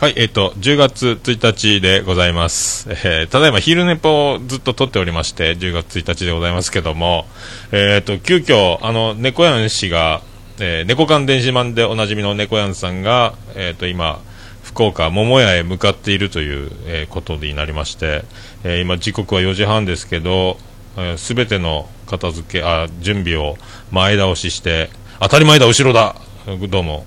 はい、えっ、と、10月1日でございます。えーただいま昼寝ぽをずっと撮っておりまして、10月1日でございますけども、えっ、と、急遽、あの、猫やん氏が、えー猫館電子版でおなじみの猫やんさんが、えっ、と、今、福岡桃屋へ向かっているという、えーことになりまして、えー今時刻は4時半ですけど、すべての片付け、あ、準備を前倒しして、当たり前だ、後ろだどうも、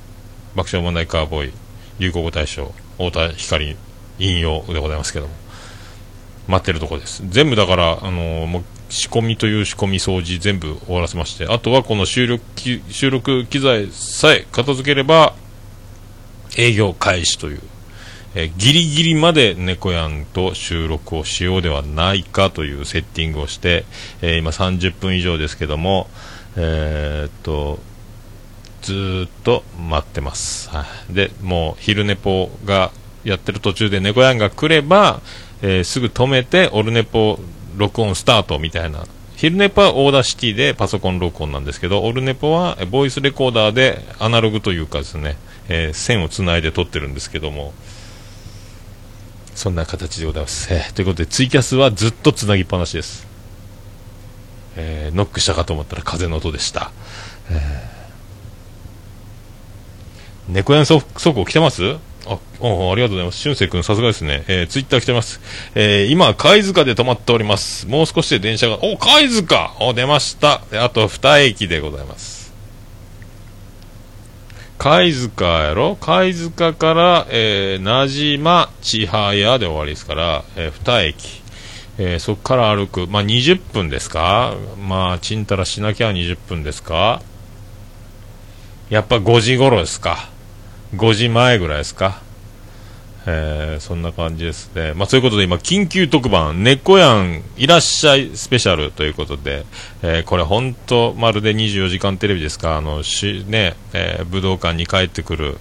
爆笑問題カーボーイ、流行語大賞、太田光引用でございますけども、待ってるとこです。全部だから、あのもう仕込みという仕込み掃除全部終わらせまして、あとはこの収録収録機材さえ片付ければ、営業開始という、えーギリギリまで猫やんと収録をしようではないかというセッティングをして、えー今30分以上ですけども、えーっと、ずっと待ってます。はい、で、もう昼ネポがやってる途中でネコやんが来れば、えーすぐ止めて、オルネポ録音スタートみたいな。昼ネポは Audacity でパソコン録音なんですけど、オルネポはボイスレコーダーでアナログというかですね、えー線をつないで撮ってるんですけども、そんな形でございます。えーということで、ツイキャスはずっとつなぎっぱなしです。えーノックしたかと思ったら風の音でした。え猫やん速報来てます？あおありがとうございます。俊く君さすがですね。えー、ツイッター来てます。えー、今、貝塚で止まっております。もう少しで電車が、お、貝塚お、出ました。あと2駅でございます。貝塚やろ？貝塚から、えー、名島、千早で終わりですから、えー、2駅。えー、そこから歩く。まあ、20分ですか？まあ、ちんたらしなきゃ20分ですか？やっぱ5時頃ですか5時前ぐらいですか。えーそんな感じですね。まあ、そういうことで今、緊急特番、猫やんいらっしゃいスペシャルということで、えーこれ本当、まるで24時間テレビですか、あの、しね、えー武道館に帰ってくる、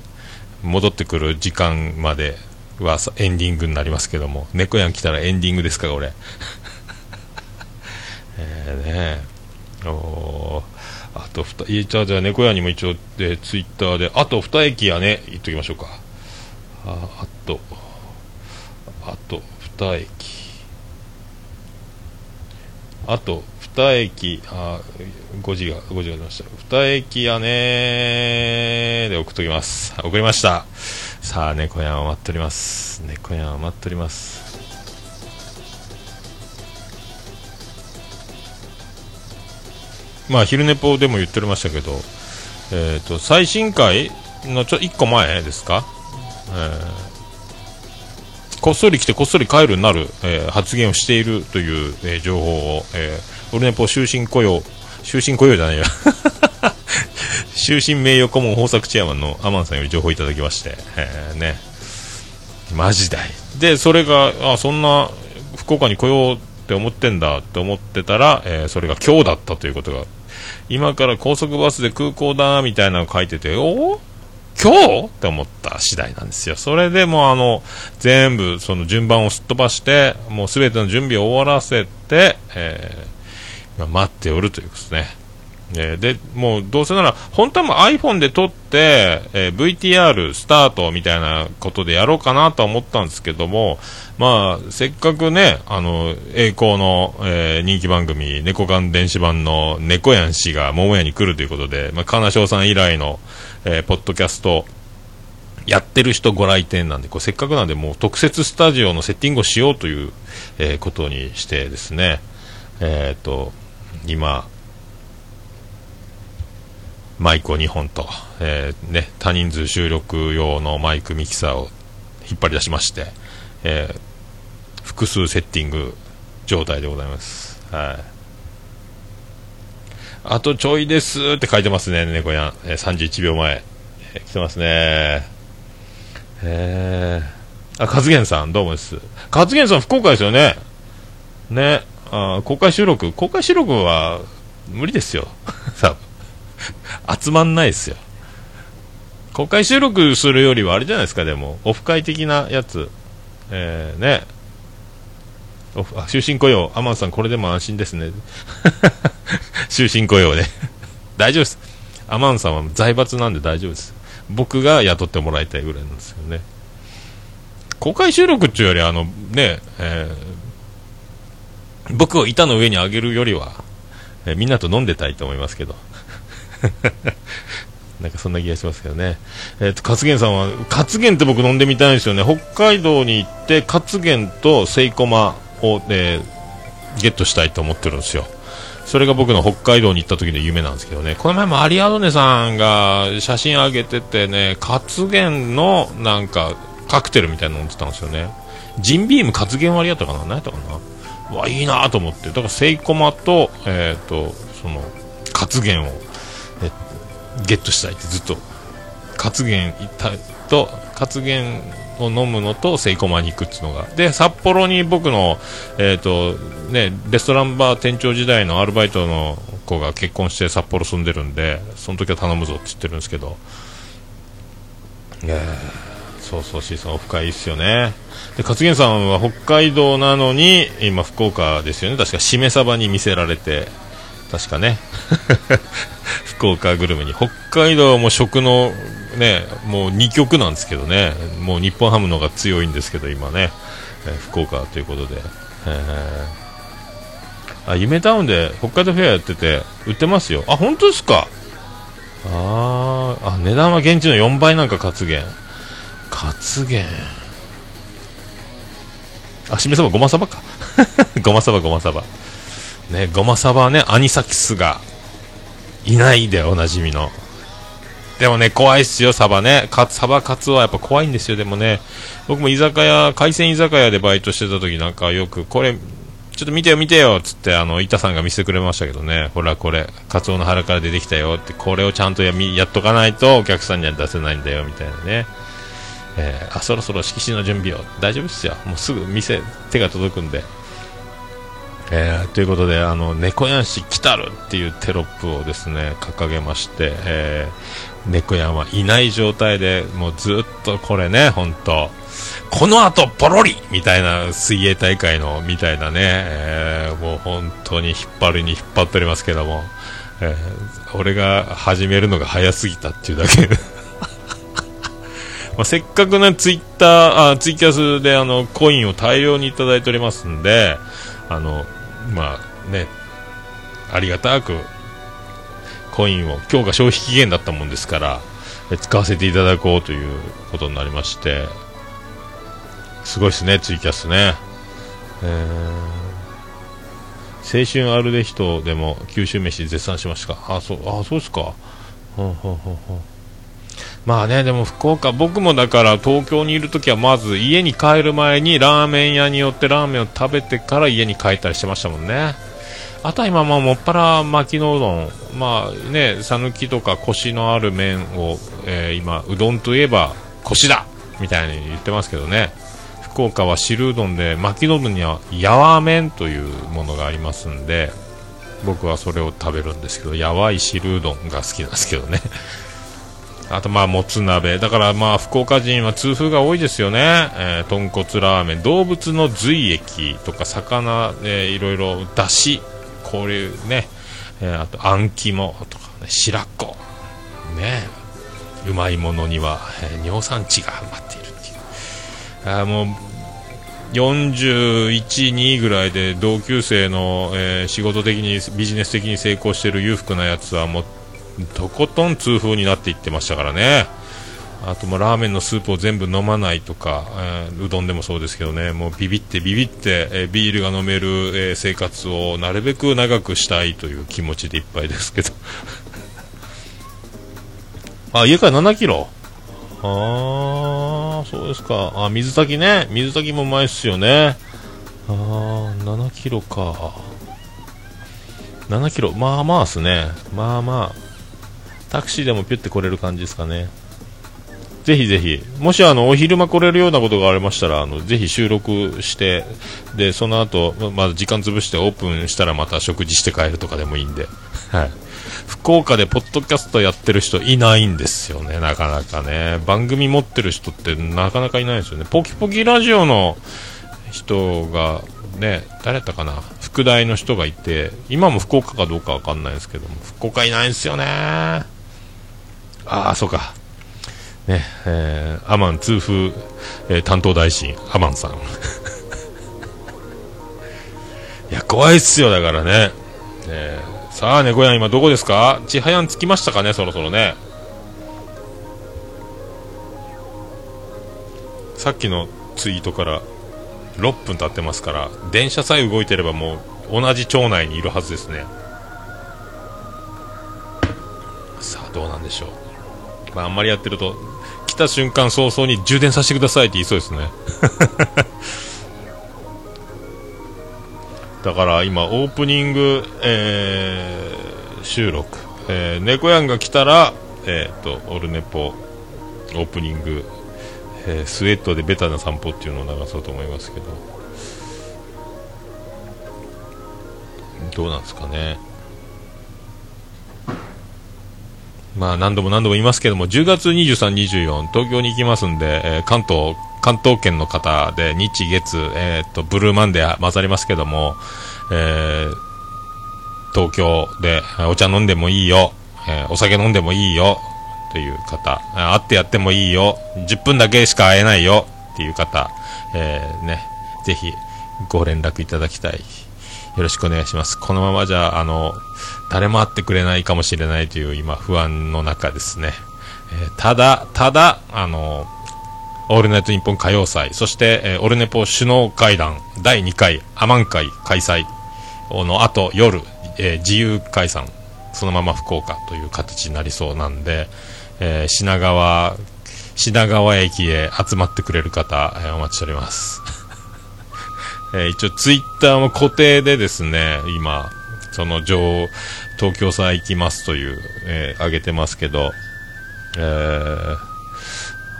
戻ってくる時間まではエンディングになりますけども、猫やん来たらエンディングですか、これ。えーね。おー。あと2、じゃあ、じゃあ、猫屋にも一応、で、ツイッターで、あと2駅やね、言っときましょうか。あ、あと、あと2駅。あと2駅、あ、5時が、5時が出ました。2駅やねで送っときます。送りました。さあ、猫やんを待っております。猫やんを待っております。まあ、昼寝ぽでも言っておりましたけど、えー、と最新回のちょ1個前ですか、えーこっそり来てこっそり帰るになる、えー発言をしているという、えー情報を、えー、オルネポ終身雇用終身雇用じゃないや。終身名誉顧問豊作チェアマンのアマンさんより情報いただきまして、えーね。マジだい。でそれがあそんな福岡に来ようって思ってんだって思ってたら、えーそれが今日だったということが今から高速バスで空港だみたいなの書いててお今日？って思った次第なんですよ。それでもうあの全部その順番をすっ飛ばしてもうすべての準備を終わらせて、えー今待っておるということですね。えーでもうどうせなら本当はもう iPhone で撮って、えー VTR スタートみたいなことでやろうかなとは思ったんですけども、まあ、せっかくね、あの栄光の、えー人気番組、猫缶電子版の猫やん氏が桃屋に来るということで、まあ、金賞さん以来の、えーポッドキャストやってる人ご来店なんで、こうせっかくなんで、もう特設スタジオのセッティングをしようという、えーことにしてですね、えっ、と、今、マイクを2本と、えーね、多人数収録用のマイクミキサーを引っ張り出しまして、えー複数セッティング状態でございます。はい。あとちょいですって書いてますね、猫やん。えー31秒前。えー来てますね。えー、あ、カズゲンさん、どうもです。カズゲンさん、福岡ですよね。ね。あ公開収録、公開収録は無理ですよ。多分集まんないですよ。公開収録するよりはあれじゃないですか、でも、オフ会的なやつ。えー、ね。終身雇用、アマンさん、これでも安心ですね。終身雇用で。大丈夫です。アマンさんは財閥なんで大丈夫です。僕が雇ってもらいたいぐらいなんですよね。公開収録っていうより、あの、ね、えー、僕を板の上に上げるよりは、えー、みんなと飲んでたいと思いますけど。なんかそんな気がしますけどね。えっ、ー、と、勝元さんは、勝元って僕飲んでみたいんですよね。北海道に行って、勝元とセイコマを、えー、ゲットしたいと思ってるんですよ。それが僕の北海道に行った時の夢なんですけどね。この前もアリアドネさんが写真上げててね、活元のなんかカクテルみたいなの飲んでたんですよね。ジンビーム活元割やったかな？何やったかな？わ、いいなと思って。だからセイコマと、えっ、ー、と、その、活元を、えゲットしたいってずっと、活元と、活元を飲むのとセイコマに行くっていうのが。で札幌に僕の、えーとね、レストランバー店長時代のアルバイトの子が結婚して札幌住んでるんでその時は頼むぞって言ってるんですけど。いやそうそうシーさんオフ会いいっすよね。で勝元さんは北海道なのに今福岡ですよね。確かしめ鯖に見せられて確かね。福岡グルメに。北海道も食のねもう2極なんですけどね。もう日本ハムの方が強いんですけど今ね、えー、福岡ということで、えー、あ夢タウンで北海道フェアやってて売ってますよ。あ本当ですか。ああ値段は現地の4倍なんか活元活元あしめさばごまさばか。ごまさば ごまさばねごまさばねアニサキスがいないでおなじみの。でもね、怖いっすよ、サバね。かサバカツはやっぱ怖いんですよ、でもね。僕も居酒屋、海鮮居酒屋でバイトしてた時なんかよく、これ、ちょっと見てよ見てよつって、あの、板さんが見せてくれましたけどね。ほらこれ、カツオの腹から出てきたよって、これをちゃんとややっとかないとお客さんには出せないんだよ、みたいなね。えー、あ、そろそろ色紙の準備を。大丈夫っすよ。もうすぐ店、手が届くんで。えー、ということで、あの、猫やんし来たるっていうテロップをですね、掲げまして、え、猫やんはいない状態で、もうずっとこれね、本当この後ポロリみたいな水泳大会の、みたいなね、えー、もう本当に引っ張るに引っ張っておりますけども、えー、俺が始めるのが早すぎたっていうだけ。まあ、せっかくね、ツイッター、あツイキャスであの、コインを大量にいただいておりますんで、あの、まあね、ありがたくコインを、今日が消費期限だったもんですから、使わせていただこうということになりまして、すごいですね、ツイキャスね。えー、青春アルデヒトでも九州飯絶賛しました。あ、そう、あ、そうですか。ほんほんほんほんまあね、でも福岡、僕もだから東京にいるときはまず家に帰る前にラーメン屋に寄ってラーメンを食べてから家に帰ったりしてましたもんね。あとは今、もっぱら巻きのうどん、まあね、讃岐とかコシのある麺を、えー、今、うどんといえばコシだみたいに言ってますけどね。福岡は汁うどんで巻きのうどんにはやわ麺というものがありますんで、僕はそれを食べるんですけど、やわい汁うどんが好きなんですけどね。あとまあもつ鍋だからまあ福岡人は痛風が多いですよね、えー、豚骨ラーメン動物の髄液とか魚、えー、いろいろだしこういうね、えー、あとあん肝とか、ね、白子。ね。うまいものには、えー、尿酸値が待っているっていう。あもう41、2ぐらいで同級生の、えー、仕事的にビジネス的に成功している裕福なやつはもうとことん痛風になっていってましたからね。あともラーメンのスープを全部飲まないとか、えー、うどんでもそうですけどね、もうビビってビビって、えー、ビールが飲める、えー、生活をなるべく長くしたいという気持ちでいっぱいですけど。あ、家から7キロ？ああ、そうですか。あ、水炊きね。水炊きもうまいっすよね。ああ、7キロか。7キロ。まあまあっすね。まあまあ。タクシーでもピュって来れる感じですかね。ぜひぜひ、もしあのお昼間来れるようなことがありましたら、あのぜひ収録して、でその後、まあ、時間潰してオープンしたらまた食事して帰るとかでもいいんで、はい、福岡でポッドキャストやってる人いないんですよね、なかなかね、番組持ってる人ってなかなかいないですよね、ポキポキラジオの人が、ね、誰やったかな、副大の人がいて、今も福岡かどうかわかんないですけども、福岡いないんですよね。ああ、そうか。ね、えー、アマン痛風、えー、担当大臣、アマンさん。いや、怖いっすよ、だからね。えー、さあ、猫やん、今どこですか？ちはやん着きましたかね、そろそろね。さっきのツイートから6分経ってますから、電車さえ動いてればもう同じ町内にいるはずですね。さあ、どうなんでしょう。まあ、あんまりやってると、た瞬間早々に充電させてくださいって言いそうですね。だから今、オープニング、えー、収録、えー、猫やんが来たら、えー、と、オルネポ、オープニング、えー、スウェットでベタな散歩っていうのを流そうと思いますけど、どうなんですかね。まあ何度も何度も言いますけども、10月23、24、東京に行きますんで、えー、関東関東圏の方で日月、えー、とブルーマンデー混ざりますけども、えー、東京でお茶飲んでもいいよ、えー、お酒飲んでもいいよという方、会ってやってもいいよ、10分だけしか会えないよっていう方、えー、ね、ぜひご連絡いただきたい。よろしくお願いします。このままじゃ、あの、誰も会ってくれないかもしれないという今不安の中ですね。えー、ただ、ただ、あの、オールナイトニッポン歌謡祭、そして、えー、オルネポ首脳会談第2回アマン会開催の後夜、えー、自由解散、そのまま福岡という形になりそうなんで、えー、品川、品川駅へ集まってくれる方、えー、お待ちしております。えー、一応ツイッターも固定でですね、今、その上、東京さん行きますという、えー、上げてますけど、えー、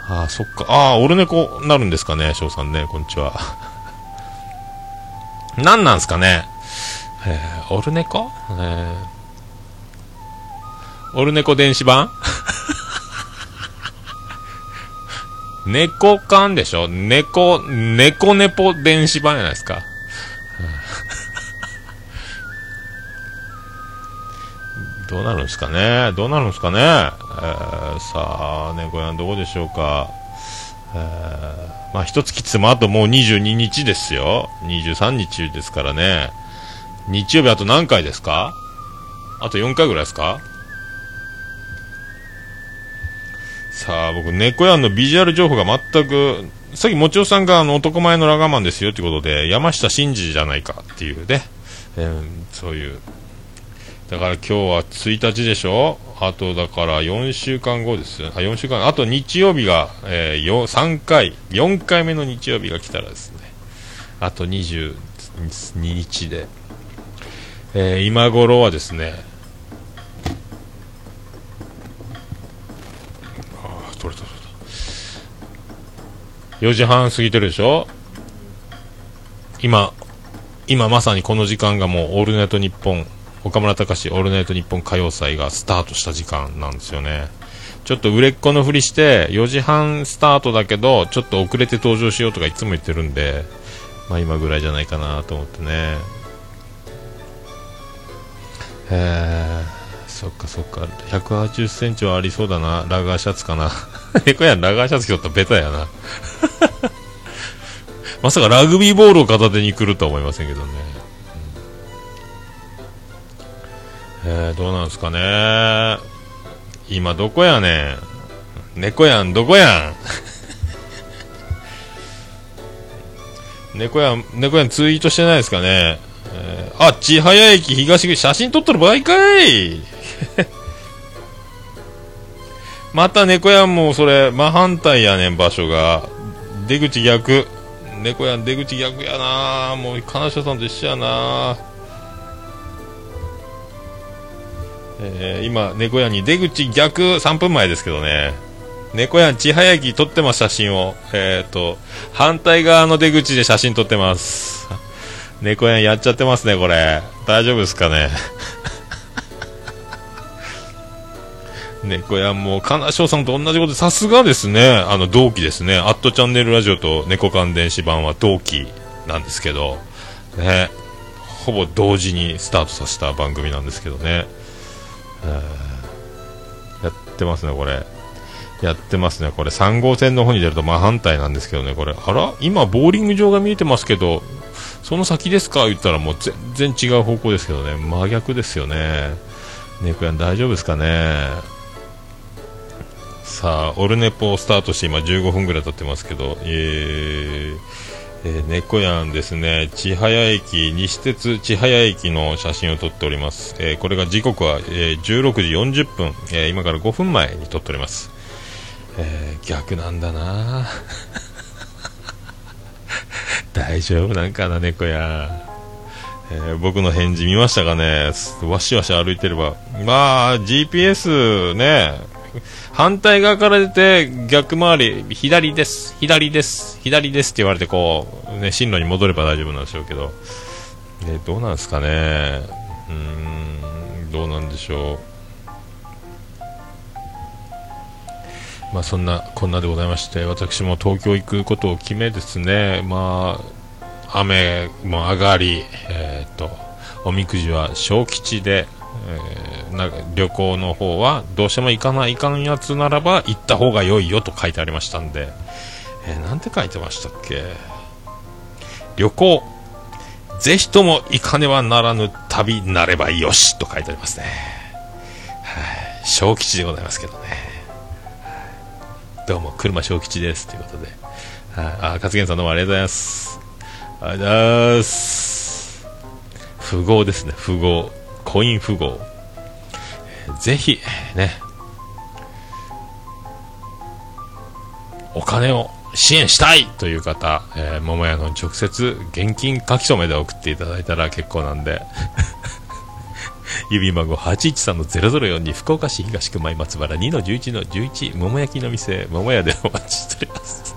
ああ、そっか。ああ、オルネコなるんですかね、翔さんね。こんにちは。何なんすかね？えー、オルネコえー、オルネコ電子版？猫缶でしょ？猫、猫ネポ電子版じゃないですか。どうなるんですかね？どうなるんですかね、えー、さあ、猫やんどこでしょうか。えー、まあ、一月つもあともう22日ですよ。23日ですからね。日曜日あと何回ですか？あと4回ぐらいですか？さあ、僕、猫やんのビジュアル情報が全く、さっきもちおさんがあの男前のラガーマンですよってことで、山下真司じゃないかっていうね、えー、そういう。だから今日は1日でしょ？あとだから4週間後です。あ、4週間、あと日曜日が、えー、3回、4回目の日曜日が来たらですね、あと22日で、えー、今頃はですね、あ取れた取れた。4時半過ぎてるでしょ？今、今まさにこの時間がもうオールナイトニッポン岡村隆史オールナイトニッポン歌謡祭がスタートした時間なんですよね。ちょっと売れっ子のふりして、4時半スタートだけど、ちょっと遅れて登場しようとかいつも言ってるんで、まあ今ぐらいじゃないかなと思ってね。えー、そっかそっか、180センチはありそうだな、ラガーシャツかな。え、こやん、ラガーシャツ着とったらベタやな。まさかラグビーボールを片手に来るとは思いませんけどね。えー、どうなんですかね。今どこやねん。猫やんどこ やん。猫やん猫やんツイートしてないですかね、えー、あ千早駅東口写真撮っとる場合かい。また猫やんもそれ真反対やねん場所が出口逆猫やん出口逆やなもう金城さんと一緒やなえー、今、猫屋に出口逆3分前ですけどね、猫屋千早駅撮ってます、写真を。えっ、ー、と、反対側の出口で写真撮ってます。猫屋やっちゃってますね、これ。大丈夫ですかね。猫屋も、金賞さんと同じことで、さすがですね、あの、同期ですね。アットチャンネルラジオと猫缶電子版は同期なんですけど、ね、ほぼ同時にスタートさせた番組なんですけどね。やってますね、これ。やってますね、これ3号線の方に出ると真反対なんですけどね、これ、あら、今、ボーリング場が見えてますけど、その先ですか？言ったらもう全然違う方向ですけどね、真逆ですよね、猫やん大丈夫ですかね？さあ、オルネポをスタートして今15分ぐらい経ってますけど、えー、えー、猫やんですね、千早駅、西鉄千早駅の写真を撮っております。えー、これが時刻は、えー、16時40分、えー、今から5分前に撮っております。えー、逆なんだな 大丈夫なんかな、猫や。えー、僕の返事見ましたかねわしわし歩いてれば。まあ、GPS ね、反対側から出て逆回り、左です、左です、左ですって言われてこう、ね、進路に戻れば大丈夫なんでしょうけど、えどうなんですかね。うん、どうなんでしょう。まあ、そんなこんなでございまして私も東京行くことを決めですね、まあ、雨も上がり、えーと、おみくじは小吉で、えー、な旅行の方はどうしても行かないかんやつならば行った方が良いよと書いてありましたんで、えー、なんて書いてましたっけ？旅行ぜひとも行かねばならぬ旅なればよしと書いてありますね。はい、小吉でございますけどね。どうも、車小吉です。ということで。はい、あ、勝元さんどうもありがとうございます。ありがとうございます。富豪ですね、富豪。コイン富豪。ぜひ、ね、お金を支援したいという方、えー、桃屋の直接現金書き留めで送っていただいたら結構なんで。郵便番号813-004福岡市東区前松原2-11-11桃焼きの店桃屋でお待ちしております。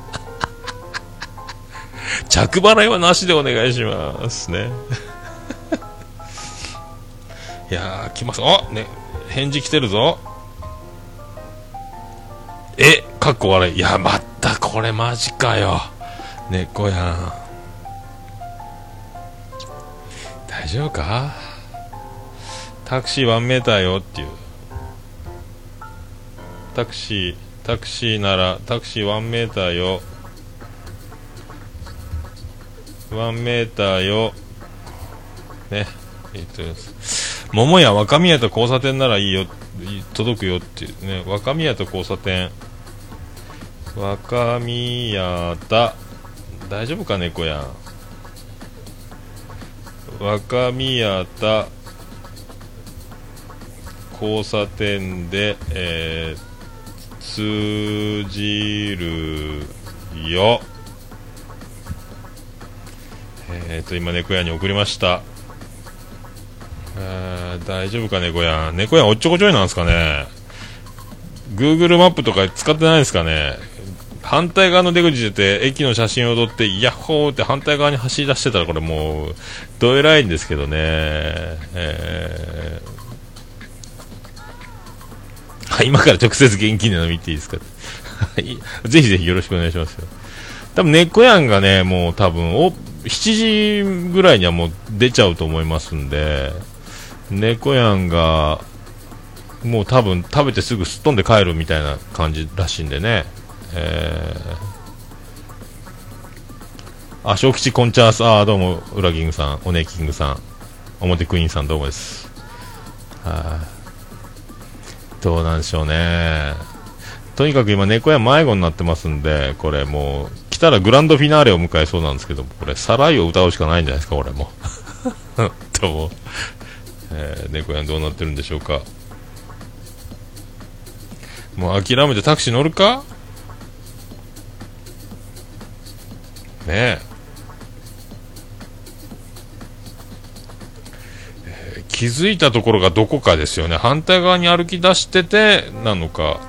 着払いはなしでお願いしますね。いやー来ます。あね。返事来てるぞ。えかっこ悪い。いやまたこれマジかよ。猫やん。大丈夫か？タクシー1メーターよっていう。タクシータクシーならタクシー1メーターよ。1メーターよ。ねえっと桃屋若宮と交差点ならいいよ届くよっていうね。若宮と交差点。若宮田大丈夫か猫やん若宮田交差点で、えー、通じるよ。えっ、ー、と、今、猫屋に送りました。大丈夫か、猫屋。猫屋おっちょこちょいなんですかね。Google マップとか使ってないですかね。反対側の出口出て、駅の写真を撮って、ヤッホーって反対側に走り出してたら、これもう、どえらいんですけどね。えーはい、今から直接現金で飲みっていいですか？は いぜひぜひよろしくお願いしますよ。多分、猫やんがね、もう多分、お、7時ぐらいにはもう出ちゃうと思いますんで、猫やんが、もう多分食べてすぐすっ飛んで帰るみたいな感じらしいんでね。えー、あ、小吉コンチャース、あ、どうも、ウラキングさん、オネキングさん、表クイーンさんどうもです。はい、どうなんでしょうね。とにかく今、猫屋迷子になってますんで、これもう、来たらグランドフィナーレを迎えそうなんですけど、これ、サライを歌うしかないんじゃないですか、俺も。どうも、えー、猫屋どうなってるんでしょうか。もう諦めてタクシー乗るかねえ。気づいたところがどこかですよね反対側に歩き出しててなのか、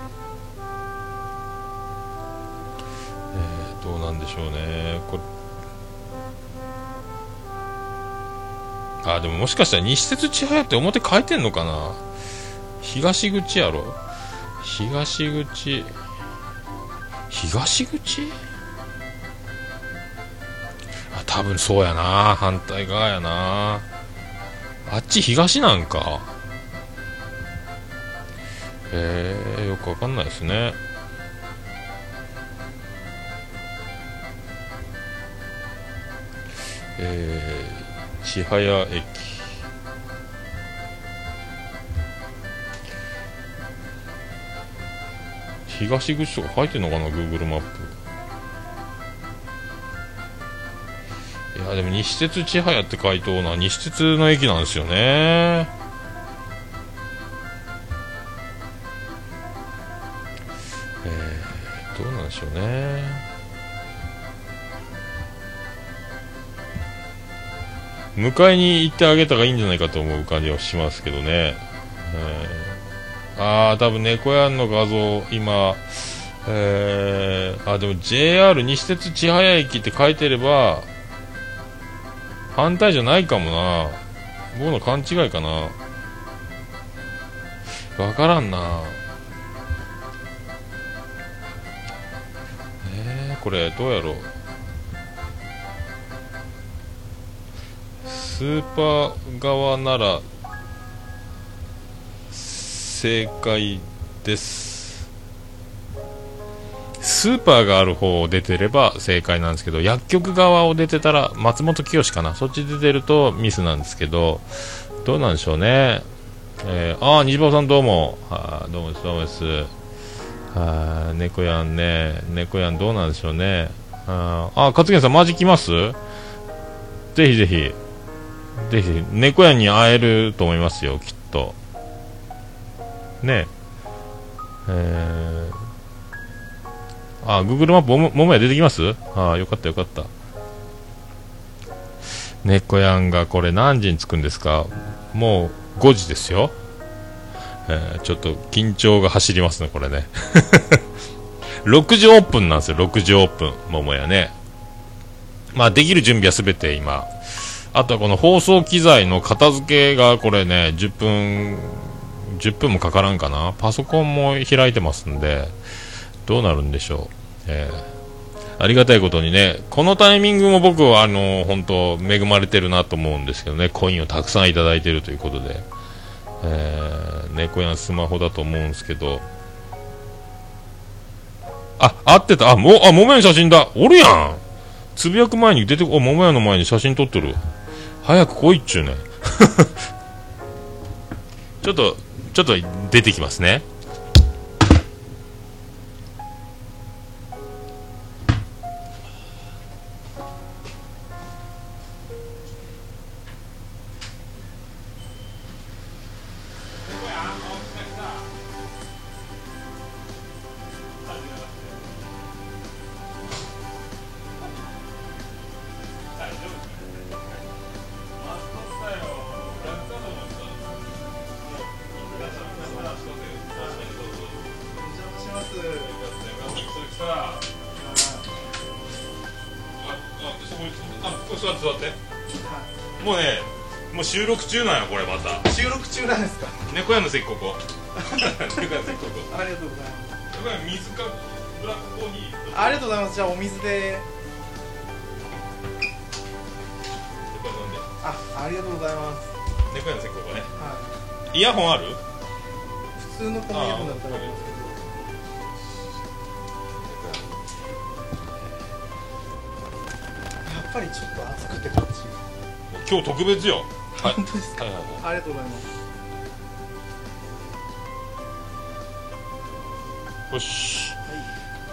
あでももしかしたら西鉄千早って表変えてんのかな？東口やろ？東口。東口？あ多分そうやな。反対側やな。あっち東なんか。えー、よくわかんないですね。えー千早駅。東口とか入ってんのかな Google マップ。いやでも西鉄千早って書いとうな西鉄の駅なんですよね。迎えに行ってあげた方がいいんじゃないかと思う感じはしますけどね、えー、ああ多分猫屋の画像今えー、あでも JR 西鉄千早駅って書いてれば反対じゃないかもな。僕の勘違いかな。わからんな。えー、これどうやろう。スーパー側なら正解です。スーパーがある方を出てれば正解なんですけど薬局側を出てたら松本清かな。そっち出てるとミスなんですけどどうなんでしょうね、えー、ああ西場さんどうも。あどうもですどうもです。あ猫やんね。猫やんどうなんでしょうね。ああ勝元さんマジ来ます？ぜひぜひ。ぜひ猫やんに会えると思いますよきっとねええーあ、Google マップももや出てきます？ああ、よかったよかった。猫やんがこれ何時に着くんですか？もう5時ですよ。えー、ちょっと緊張が走りますね、これね。6時オープンなんですよ、6時オープン、桃屋ね。まあ、できる準備はすべて今。あとはこの放送機材の片付けがこれね、10分、10分もかからんかな。パソコンも開いてますんで、どうなるんでしょう、えー、ありがたいことにね、このタイミングも僕はあの本当恵まれてるなと思うんですけどね、コインをたくさんいただいてるということで、えー、猫やんスマホだと思うんですけど、あ、合ってた、あ、も、あ、桃屋の写真だ、おるやん。つぶやく前に出てこ、桃屋の前に写真撮ってる。早く来いっちゅうね。ちょっと、ちょっと出てきますね。イヤホンある？普通のこのイヤホンだったらありますけどやっぱりちょっと暑くてこっち。今日特別よ。本当ですか、はい。はいはい、ありがとうございます。よし、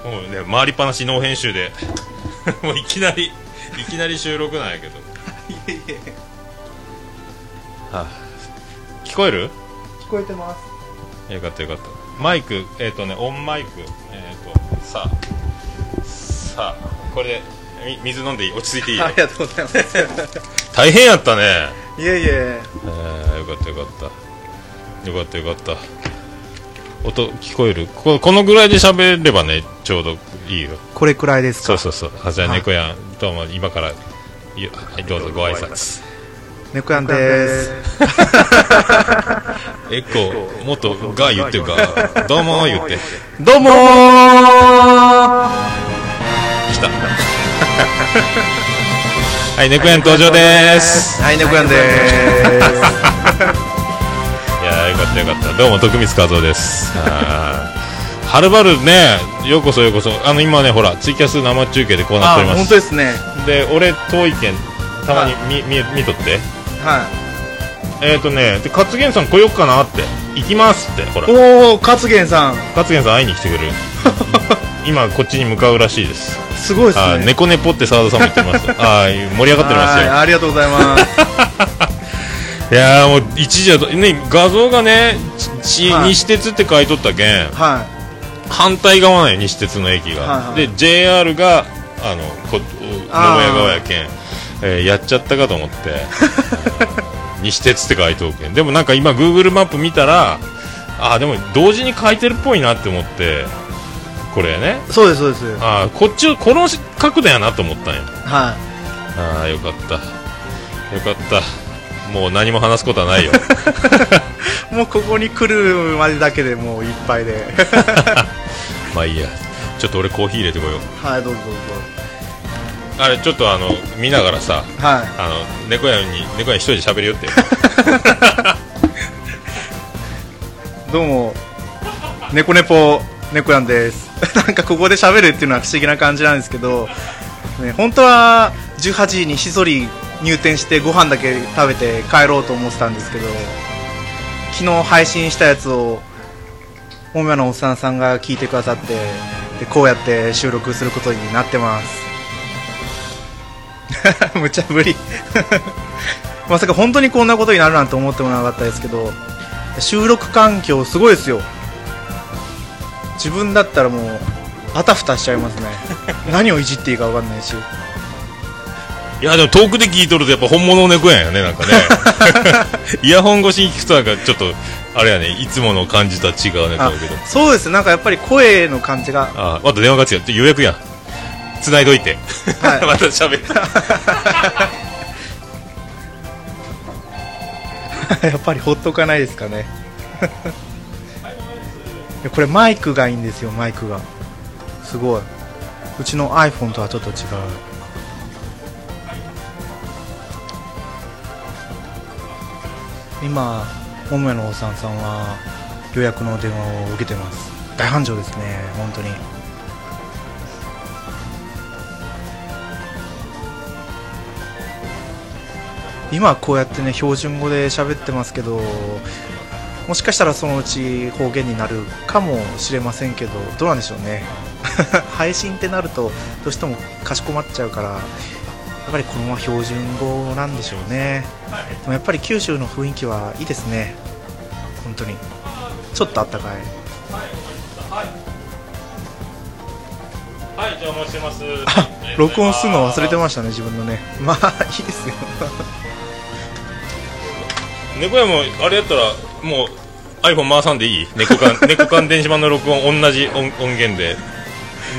はい、もうね回りっぱなしノー編集で。もういきなりいきなり収録なんやけど。い。えいえ。はあ、聞こえる？聞こえてます。よかったよかった。マイクえっ、ー、とねオンマイクえっ、ー、とさあさあこれで水飲んでいい？落ち着いていい ありがとうございます。大変やったね。いえいえ。えよかったよかった。よかったよかった。音聞こえる？ここのぐらいで喋ればねちょうどいいよ。これくらいですか？そうそうそう。あじゃあ猫やん。どうも今からはいどうぞご挨拶猫やんですエコもっとが言ってるかどうも言ってどうも来たはい、ネクヤン登場です。はい、ネクヤンです。いやよかったよかった。どうも徳光和夫です。はるばるね、ようこそようこそ。あの今ね、ほらツイキャス生中継でこうなっております。本当ですね。で、俺遠い県たまに見,、見見とってはえっ、ー、とねで勝元さん来よっかなって。行きますってほら。いおお勝元さん。勝元さん会いに来てくれる。今こっちに向かうらしいです。すごいですあね猫ネポって澤田さんも言ってます。あ ー盛り上がってますよ。はいありがとうございます。いやーもう一時はね画像がねちはい。西鉄って書いとったけんは反対側なんよ西鉄の駅が、はいはいで JR があのこ古屋側やけん、えーやっちゃったかと思って。うん西鉄って書いとうけんでもなんか今 Google マップ見たらあーでも同時に書いてるっぽいなって思ってこれね。いそうですそうです。あーこっちをこの角度やなと思ったんよ。はああよかった。よかった。もう何も話すことはないよ。い もうここに来るまでだけでもういっぱいで。まあいいや。ちょっと俺コーヒー入れてこよう。はいどうぞどうぞあれちょっとあの見ながらさはい。あの猫屋に猫屋一人で喋るよって。どうも猫ネポ猫やんです。なんかここで喋るっていうのは不思議な感じなんですけど、ね、本当は18時にしそり入店してご飯だけ食べて帰ろうと思ってたんですけど昨日配信したやつを大宮のおっさんさんが聞いてくださってでこうやって収録することになってます 無茶ぶり。まさか本当にこんなことになるなんて思ってもなかったですけど収録環境すごいですよ。自分だったらもうあたふたしちゃいますね。何をいじっていいか分かんないし。いやでも遠くで聞いとるとやっぱ本物の猫やんよねなんかね。イヤホン越しに聞くとなんかちょっとあれやねいつもの感じとは違うねそうです。なんかやっぱり声の感じが。あまた電話がつや予約やん繋いどいて、はい。また喋る。やっぱりほっとかないですかね。これマイクがいいんですよマイクが。すごい。うちの iPhone とはちょっと違う。今桃屋のおっさんさんは予約の電話を受けてます。大繁盛ですね本当に今はこうやってね標準語で喋ってますけどもしかしたらそのうち方言になるかもしれませんけどどうなんでしょうね。配信ってなるとどうしてもかしこまっちゃうからやっぱりこのまま標準語なんでしょうね。でもやっぱり九州の雰囲気はいいですね。本当に。ちょっとあったかい。はいじゃあお待ちしてます。あ 録音するの忘れてましたね自分のね。まあいいですよ猫屋もあれやったらもう iPhone 回さんでいい？猫缶 猫缶電子版の録音同じ音音源で、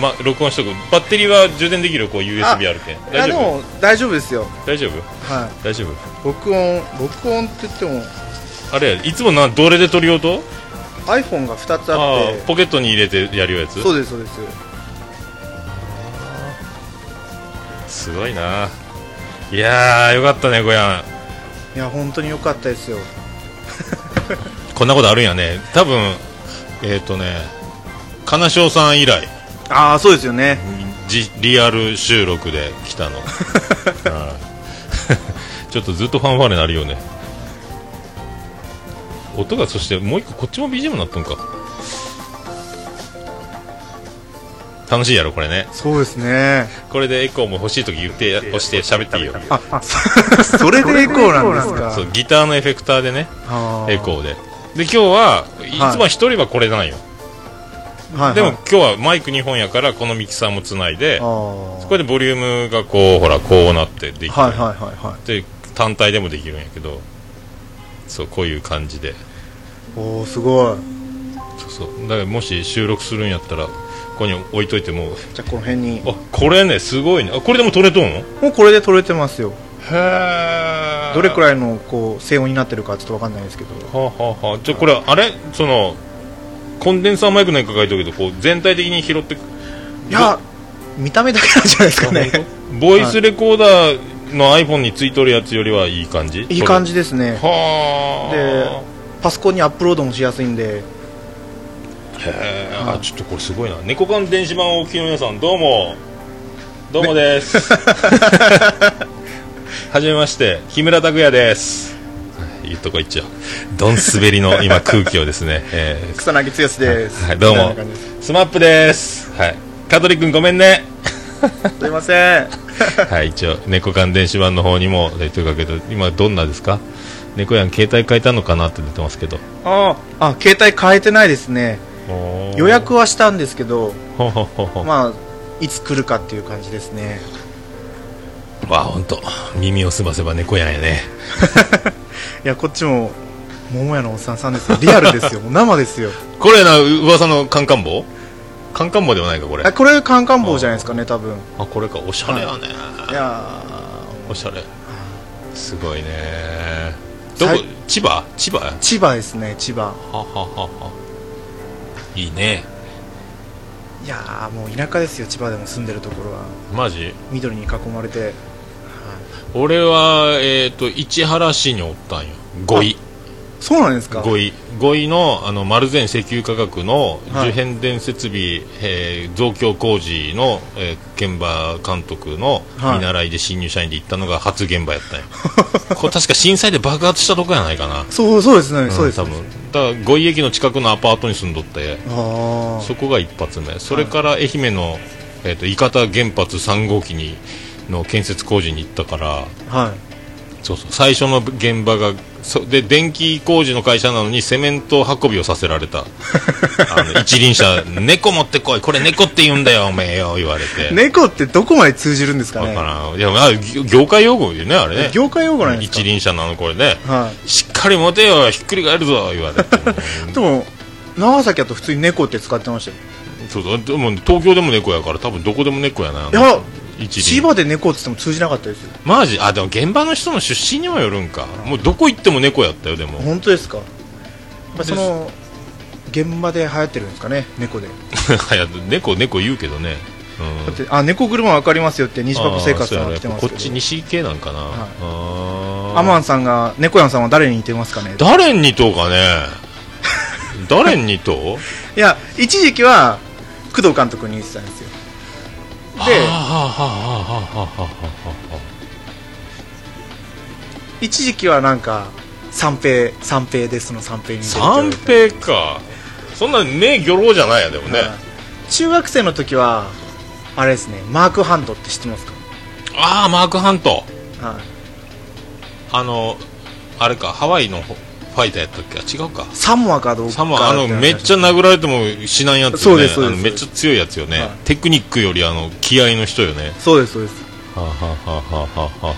ま、録音しとく。バッテリーは充電できるこう USB あるけん。いやで大丈夫？も大丈夫ですよ。大丈夫？はい。大丈夫？録音録音って言っても。あれいつもなどれで撮りようと？iPhone が2つああって。ーポケットに入れてやるやつ？そうですそうです。すごいな。いやーよかったねごやんいや本当に良かったですよ。こんなことあるんやね。多分えっ、ー、とね金賞さん以来。ああそうですよね。じリアル収録で来たの。はい。ちょっとずっとファンファーレなるよね。音がそしてもう一個こっちも BGM になったんか楽しいやろこれね。そうですね。これでエコーも欲しい時言って押して喋っていいよ。ああそ それでエコーなんですか？そうギターのエフェクターでねエコーで。で今日はいつもは一人はこれなんよ、はい。はい。でも今日はマイク2本やからこのミキサーもつないでそこでボリュームがこうほらこうなってできる、はいはいはいはい。で単体でもできるんやけどそうこういう感じで。おおすごい。そうそう。だからもし収録するんやったらここに置いといても。じゃあこの辺に。あこれねすごいね。あこれでも撮れとんの？へもうこれで撮れてますよ。えどれくらいのこう静音になってるかちょっとわかんないですけど。はあ、はあはあ、じゃあこれあれ？そのコンデンサーマイクなんか書いてるけどこう全体的に拾っていや見た目だけなんじゃないですかね。ボイスレコーダーの iPhone についとるやつよりはいい感じ？いい感じですね。はあ。でパソコンにアップロードもしやすいんでへえ、あちょっとこれすごいな。猫缶電子版をお聞きの皆さんどうも。どうもです。はじめまして。木村拓哉です。はい言っとこ一応。どん滑りの今空気をですね、えー。草彅剛です、はい、どうも。スマップです。はい。香取君ごめんね。すいません。はい一応猫缶電子版の方にもえーというかけど今どんなですか？猫やん携帯変えたのかな？って出てますけど。あああ携帯変えてないですね予約はしたんですけどまあいつ来るかっていう感じですね。わあ本当耳をすませば猫やんやね。いやこっちも桃屋のおっさんさんですよ。リアルですよ。生ですよ。これな噂のカンカン帽カンカン帽ではないかこれ。あこれカンカン帽じゃないですかね多分。あこれか。おしゃれやね、い。やおしゃれ。すごいねどこ？はい千葉？千葉？ー千葉ですね千葉。ははははいいね。いやーもう田舎ですよ千葉でも住んでるところは。マジ？緑に囲まれて、はい。俺はえっ、と市原市におったんよ。5位そうなんですか？5位。5位のあの丸善石油化学のはい。受変電設備、えー増強工事の、えー現場監督のはい。見習いで新入社員で行ったのが初現場やったんよ これ確か震災で爆発したとこやないかな。そうそうですね、そうです。多分。だから五井駅の近くのアパートに住んどってああそこが一発目。それから愛媛の、えー、と伊方原発3号機にの建設工事に行ったからはい。そうそう。最初の現場がそで電気工事の会社なのにセメント運びをさせられた。あの 一輪車。猫持ってこい。これ猫って言うんだよおめえよ言われて、猫ってどこまで通じるんですかね？わかいや、まあ、業業界用語でねあれね。業界用語なん一輪車なのこれね。はしっかり持てよひっくり返るぞ言われて。い でも長崎だと普通に猫って使ってましたよ。そうそうでも東京でも猫やから多分どこでも猫やな。いや千葉で猫って言っても通じなかったですよ。マジ？あでも現場の人の出身にもよるんか。もうどこ行っても猫やったよでも。本当ですか？その現場で流行ってるんですかね？猫で。猫猫言うけどね。うん。だってあ猫車わかりますよって西パパ生活さん来てますけど。こっち西系なんかな、あー。アマンさんが猫やんさんは誰に似てますかね？誰に似とうかね？誰に似とう？いや一時期は工藤監督に似てたんですよで一時期はなんか三平三平ですの三平に三平か。そんな目魚老じゃないやでもね、はい。中学生の時はあれですねマークハンドって知ってますか？ああマーク・ハント。はい。あのあれかハワイのファイターやったっけ？あ違うか。サモアかどうか。サモアあのめっちゃ殴られても死なんやつよね。そうですめっちゃ強いやつよね、はい。テクニックよりあの気合の人よね。そうですそうです。はあ、はあはあはあはあは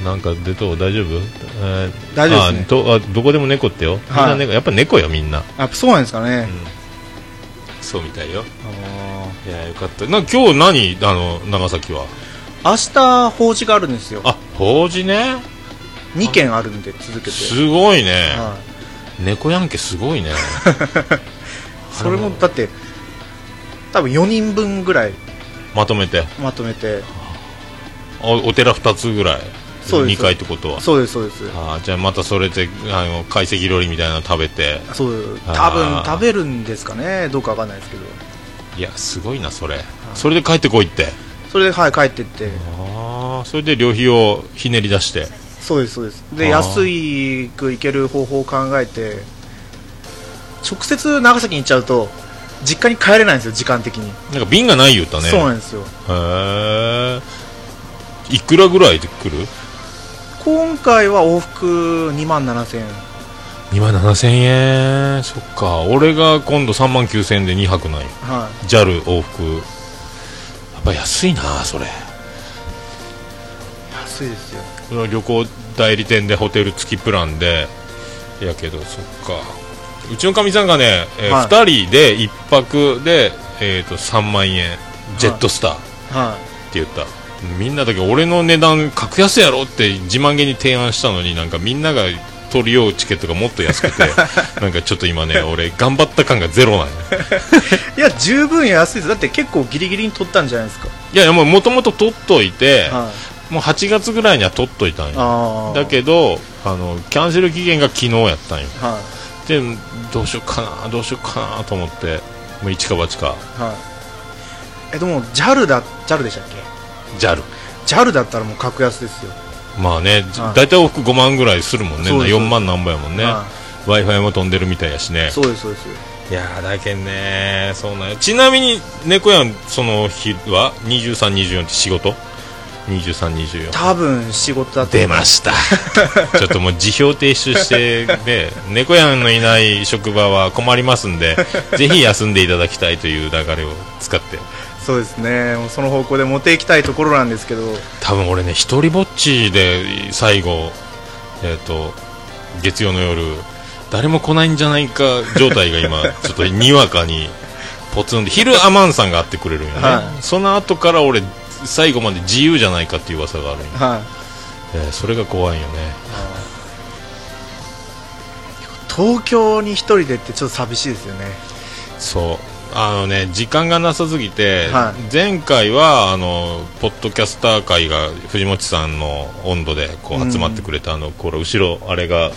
あ、なんか出とう大丈夫、えー大丈夫ですね。あとあどこでも猫ってよ、みんな猫やっぱ猫よみんな。やそうなんですかね、そうみたいよ。いやよかった。な今日何？あの長崎は。明日法事があるんですよ。あ法事ね2件あるんで続けて、すごいね、はい、猫やんけすごいね。それもだって多分4人分ぐらい。まとめて。まとめて。おお寺2つぐらい。そうです。2回ってことは。そうですそうです。あーじゃあまたそれであの懐石料理みたいなの食べて。そう多分食べるんですかね。どうかわかんないですけど。いやすごいなそれ。それで帰ってこいって。それではい帰ってって。ああそれで旅費をひねり出してそうですそうです。であー。安いく行ける方法を考えて直接長崎に行っちゃうと実家に帰れないんですよ時間的に、なんか便がない言うたね。そうなんですよ。へえいくらぐらいで来る？今回は往復2万7000円。2万7000円。そっか。俺が今度3万9000円で2泊なんよ。は JAL 往復。やっぱ安いなそれ。い安いですよ。旅行代理店でホテル付きプランで。やけどそっか。うちのかみさんがね、えーはい。2人で1泊で、えー、と3万円。ジェットスター。っては言った、みんなだけ俺の値段格安やろって自慢げに提案したのになんかみんなが取りようチケットがもっと安くて なんかちょっと今ね俺頑張った感がゼロなんよい いや十分安いです。だって結構ギリギリに取ったんじゃないですか。いやいやもともと取っといて、はいもう8月ぐらいには取っといたんよ。だけどあのキャンセル期限が昨日やったんよ。はでどうしようかなどうしようかなと思ってもう一か八か。いはい。えでも JAL だ JAL でしたっけ？JAL JAL だったらもう格安ですよ。まあね、はい。大体往復5万ぐらいするもんね。そうです4万何ぼやもんね、は w i f i も飛んでるみたいやしね。そうですそうです。いやーだけんねそうなんやちなみに猫やんその日は？2324って仕事？2324多分仕事だと出ました。ちょっともう辞表提出してで猫やんのいない職場は困りますんで ぜひ休んでいただきたいという流れを使って。そうですね。その方向で持っていきたいところなんですけど。多分俺ね一人ぼっちで最後えっ、と月曜の夜誰も来ないんじゃないか状態が今 ちょっとにわかにポツンで昼アマンさんが会ってくれるんよね、はい。その後から俺最後まで自由じゃないかっていう噂があるんよ、はい。えーそれが怖いよね。東京に一人でってちょっと寂しいですよね。そう。あのね時間がなさすぎて、は前回はあのポッドキャスター会が藤本さんの温度でこう集まってくれた、あのこれ後ろあれが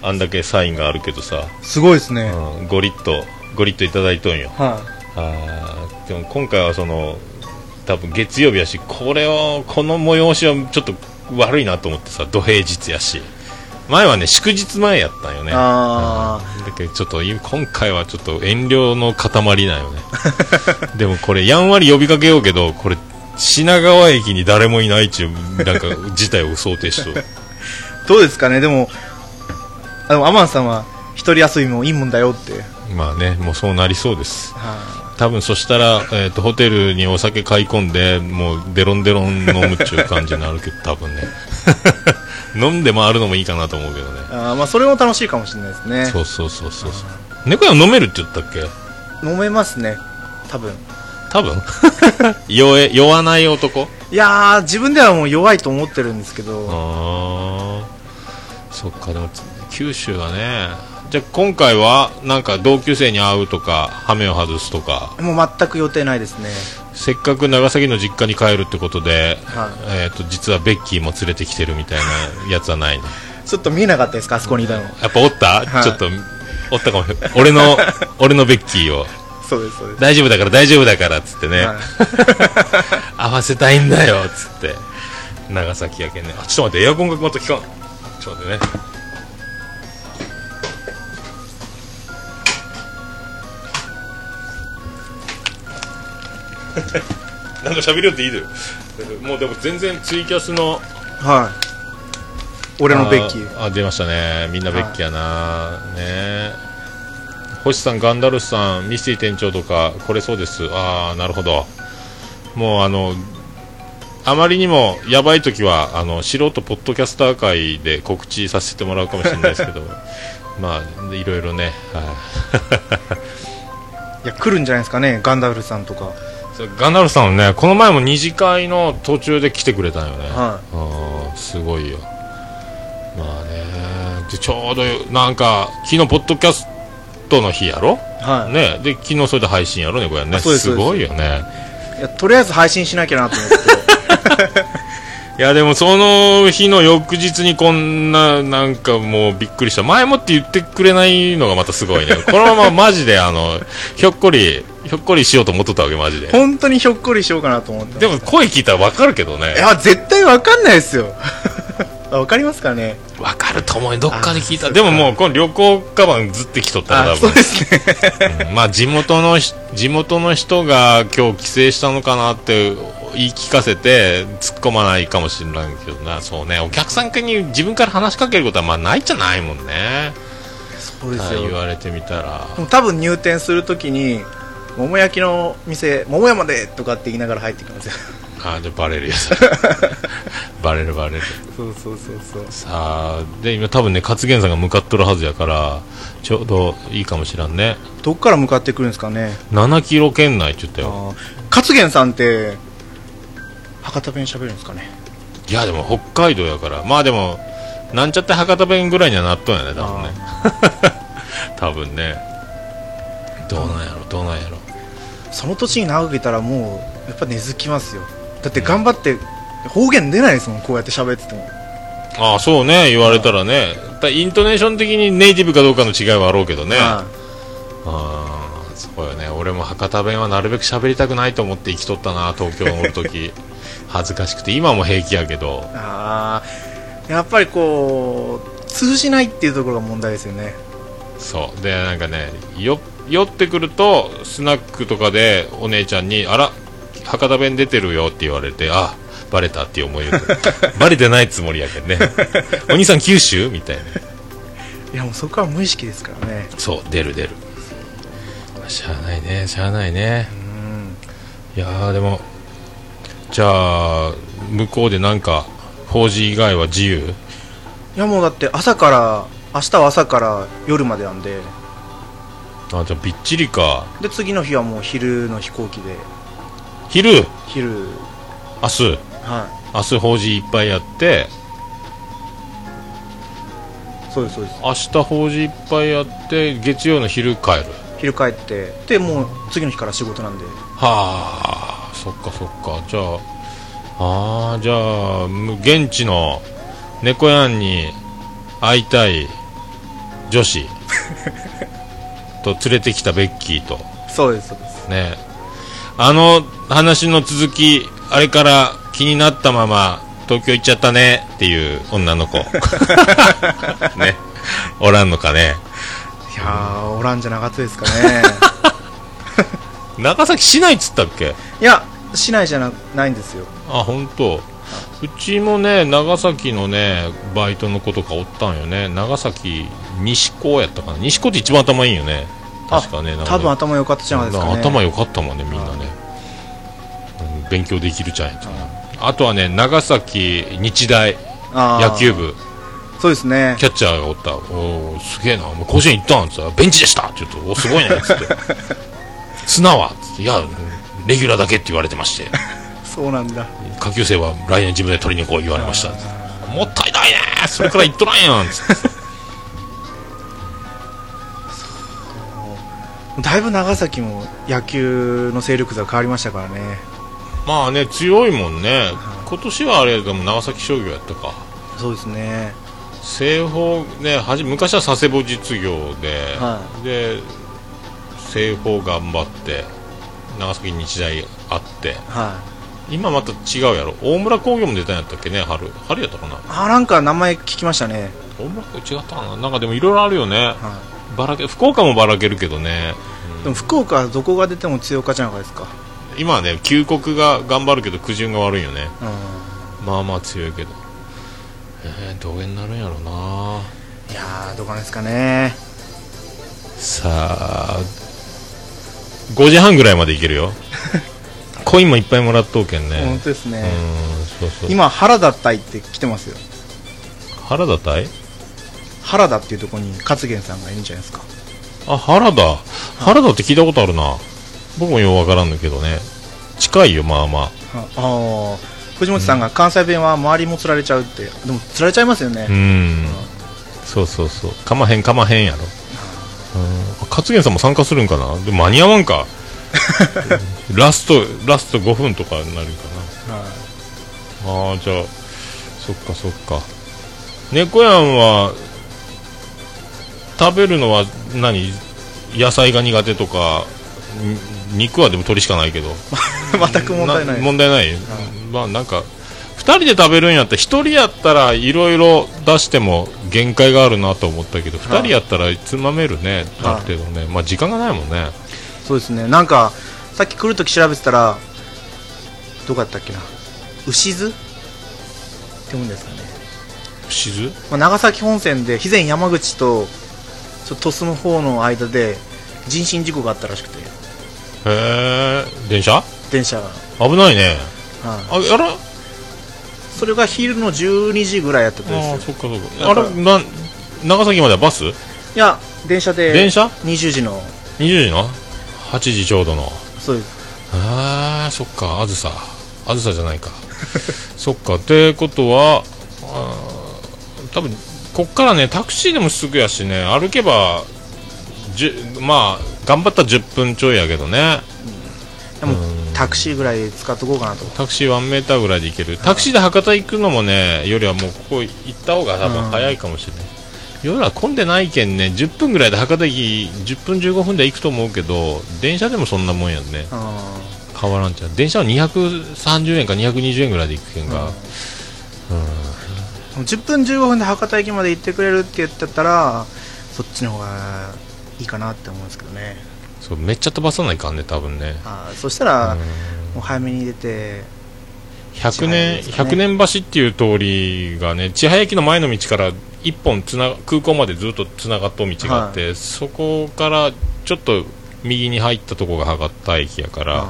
あんだけサインがあるけどさ、すごいですね、うん、ゴリッとゴリッといただいとんよ。はあーでも今回はその多分月曜日やしこれをこの催しはちょっと悪いなと思ってさ土平日やし。前はね祝日前やったんよね。あうん。だけどちょっと今今回はちょっと遠慮の塊なんよね。でもこれやんわり呼びかけようけどこれ品川駅に誰もいないっちゅうなんか事態を想定しとる。どうですかね？でもあのアマンさんは一人遊びもいいもんだよって、まあねもうそうなりそうです。は多分そしたら、えー、とホテルにお酒買い込んでもうデロンデロン飲むっちゅう感じになるけど 多分ね。飲んで回るのもいいかなと思うけどね。いあーまあそれも楽しいかもしれないですね。そうそうそうそうそう。猫やん飲めるって言ったっけ？飲めますね。多分。多分？酔え酔わない男？いやー自分ではもう弱いと思ってるんですけど、ああそっかでもつ九州はねじゃあ今回はなんか同級生に会うとか羽目を外すとか。もう全く予定ないですね。せっかく長崎の実家に帰るってことで、はい。えー、と実はベッキーも連れてきてるみたいなやつはないの？ちょっと見えなかったですかあそこにいたの。やっぱおった、はい。ちょっとおったかも俺の 俺のベッキーを。そうですそうです。大丈夫だから大丈夫だからっつってね、はい。合わせたいんだよっつって。長崎やけんね。あちょっと待ってエアコンがまた効かん。ちょっと待ってねなんか喋りよっていいだよ。もうでも全然ツイキャスのはい。俺のベッキー。あ出ましたね。みんなベッキーやな、ね。星さんガンダルスさんミスティ店長とかこれそうです。ああなるほど。もうあのあまりにもやばい時はあの素人ポッドキャスター会で告知させてもらうかもしれないですけど。まあいろいろね、はい。や来るんじゃないですかねガンダルフさんとかガンダルスさんはねこの前も二次会の途中で来てくれたんよね、はうんすごいよ。まあね。でちょうどなんか昨日ポッドキャストの日やろ？はい、ね。で昨日それで配信やろねこれね。すごいよね。いやとりあえず配信しなきゃなと思って。いやでもその日の翌日にこんななんかもうびっくりした。前もって言ってくれないのがまたすごいね。このままマジであのひょっこりひょっこりしようと思っとったわけマジで。本当にひょっこりしようかなと思ってでも声聞いたらわかるけどね。いや絶対わかんないですよ。あわかりますかね。わかると思うよどっかで聞いたあでももうこの旅行カバンずってきとったら多分。あそうですね。うんまあ地元のし地元の人が今日帰省したのかなって言い聞かせて突っ込まないかもしれないけどな。そうね。お客さんに自分から話しかけることはまあないじゃないもんね。そうですよ。言われてみたら。多分入店するときに桃焼きの店桃山でとかって言いながら入ってきますよ。あじゃあバレるやつ。バレるバレる。そうそうそうそう。さあで今多分ね勝元さんが向かっとるはずやからちょうどいいかもしらんね。どっから向かってくるんですかね。7キロ圏内って言ったよ。勝元さんって博多弁喋るんですかね。いやでも北海道やから。まあでもなんちゃって博多弁ぐらいにはなっとんやね多分ね。多分ね。どうなんやろどうなんやろその年に長くいたらもうやっぱ根付きますよ。だって頑張って方言出ないですもんこうやって喋ってても。ああそうね言われたらね。だイントネーション的にネイティブかどうかの違いはあろうけどね。あはあそうよね。俺も博多弁はなるべく喋りたくないと思って生きとったな東京におる時。恥ずかしくて。今も平気やけど。いあやっぱりこう通じないっていうところが問題ですよね。そう。でなんかねよ酔ってくるとスナックとかでお姉ちゃんに「あら博多弁出てるよ」って言われてあバレたって思いを バレてないつもりやけんね。お兄さん九州？みたいな。いやもうそこは無意識ですからね。そう出る出る。しゃあないねしゃあないね。うん。いやーでもじゃあ向こうでなんか法事以外は自由？いやもうだって朝から明日は朝から夜までなんであじゃあびっちりか。で次の日はもう昼の飛行機で。昼？昼。明日？は明日法事いっぱいやって。いそうですそうです。明日法事いっぱいやって月曜の昼帰る。昼帰って。でもう次の日から仕事なんで。はあそっかそっか。じゃあああじゃあむ現地の猫やんに会いたい女子 と連れてきたベッキーと。そうですそうです。ね。あの話の続きあれから気になったまま東京行っちゃったねっていう女の子。ね。おらんのかね。いやーおらんじゃなかったですかね。長崎市内っつったっけ？いや市内じゃなないんですよ。あ本当。うちもね長崎のねバイトの子とかおったんよね。長崎西高やったかな？西高って一番頭いいよね。確かねなんか多分頭良かったじゃないですかね。頭良かったもんねみんなね、うん勉強できるじゃんやつあとはね長崎日大野球部。そうですね。キャッチャーがおった。おーすげえな。もう甲子園行ったんっつったらベンチでしたって言うとおすごいねっつって。綱は？っつって。いやレギュラーだけって言われてまして。そうなんだ。下級生は来年自分で取りに行こう言われました。もったいないねそれから言っとらんやん。つってだいぶ長崎も野球の勢力図が変わりましたからね。まあね強いもんね。今年はあれでも長崎商業やったか。そうですね。西方ねはじ昔は佐世保実業で、はで西方頑張って長崎日大あって。は今また違うやろ。大村工業も出たんやったっけね春。春やったかな。いあなんか名前聞きましたね。大村工業違ったかな。なんかでもいろいろあるよね。はばらけ福岡もばらけるけどね。いでも福岡はどこが出ても強化じゃないですか。今はね旧国が頑張るけど苦順が悪いよね。うん。まあまあ強いけど。えー、どげになるんやろうな。いやーどうかですかね。さあ5時半ぐらいまでいけるよ。コインもいっぱいもらっとうけんね。本当ですね。うんそうそう。今原田隊って来てますよ。原田隊原田っていうところに勝元さんがいるんじゃないですか。あ原田？原田って聞いたことあるな。僕もようわからんのけどね。近いよまあまあ。あ藤本さんが関西弁は周りも釣られちゃうって。でも釣られちゃいますよね、うん。そうそうそう。かまへんかまへんやろ。うん。勝元さんも参加するんかな？でも間に合わんか。ラストラスト5分とかになるかな。はいああじゃあそっかそっか。猫やんは食べるのは何？野菜が苦手とかに肉はでも鳥しかないけど。全く問題ない。問題ない、まあなんか2人で食べるんやったら1人やったらいろいろ出しても限界があるなと思ったけど2人やったらつまめるねある程度ね。まあ時間がないもんね。そうですね。なんかさっき来るとき調べてたらどこやったっけな？牛津って読むんですかね、しずまあ、長崎本線で肥前山口とちょっと鳥栖の方の間で人身事故があったらしくて。へえ電車？電車が、危ないね。はい。あやら？それが昼の12時ぐらいやったとあですよ。あそっかそっか。あれなん長崎まではバス？いや電車で電車？20時の。20時の？8時ちょうどの。そうです。ああそっか。あずさ。あずさじゃないか。そっか。ってことは多分こっからねタクシーでもすぐやしね歩けばじゅまあ頑張ったら10分ちょいやけどね。でもうん。タクシーぐらい使っとこうかなと。タクシー1メーターぐらいで行ける。タクシーで博多行くのもねよりはもうここ行った方が多分早いかもしれない。夜は混んでないけんね10分ぐらいで博多駅10分15分で行くと思うけど電車でもそんなもんやんね。あ変わらんちゃう。電車は230円か220円ぐらいで行くけんが、うん10分15分で博多駅まで行ってくれるって言ってたらそっちの方がいいかなって思うんですけどね。そうめっちゃ飛ばさないかんね多分ね。あーそしたら、うん。もう早めに出て100年、ね。100年橋っていう通りがね千早駅の前の道から一本つな空港までずっとつながった道があって、そこからちょっと右に入ったとこが博多駅やから、あ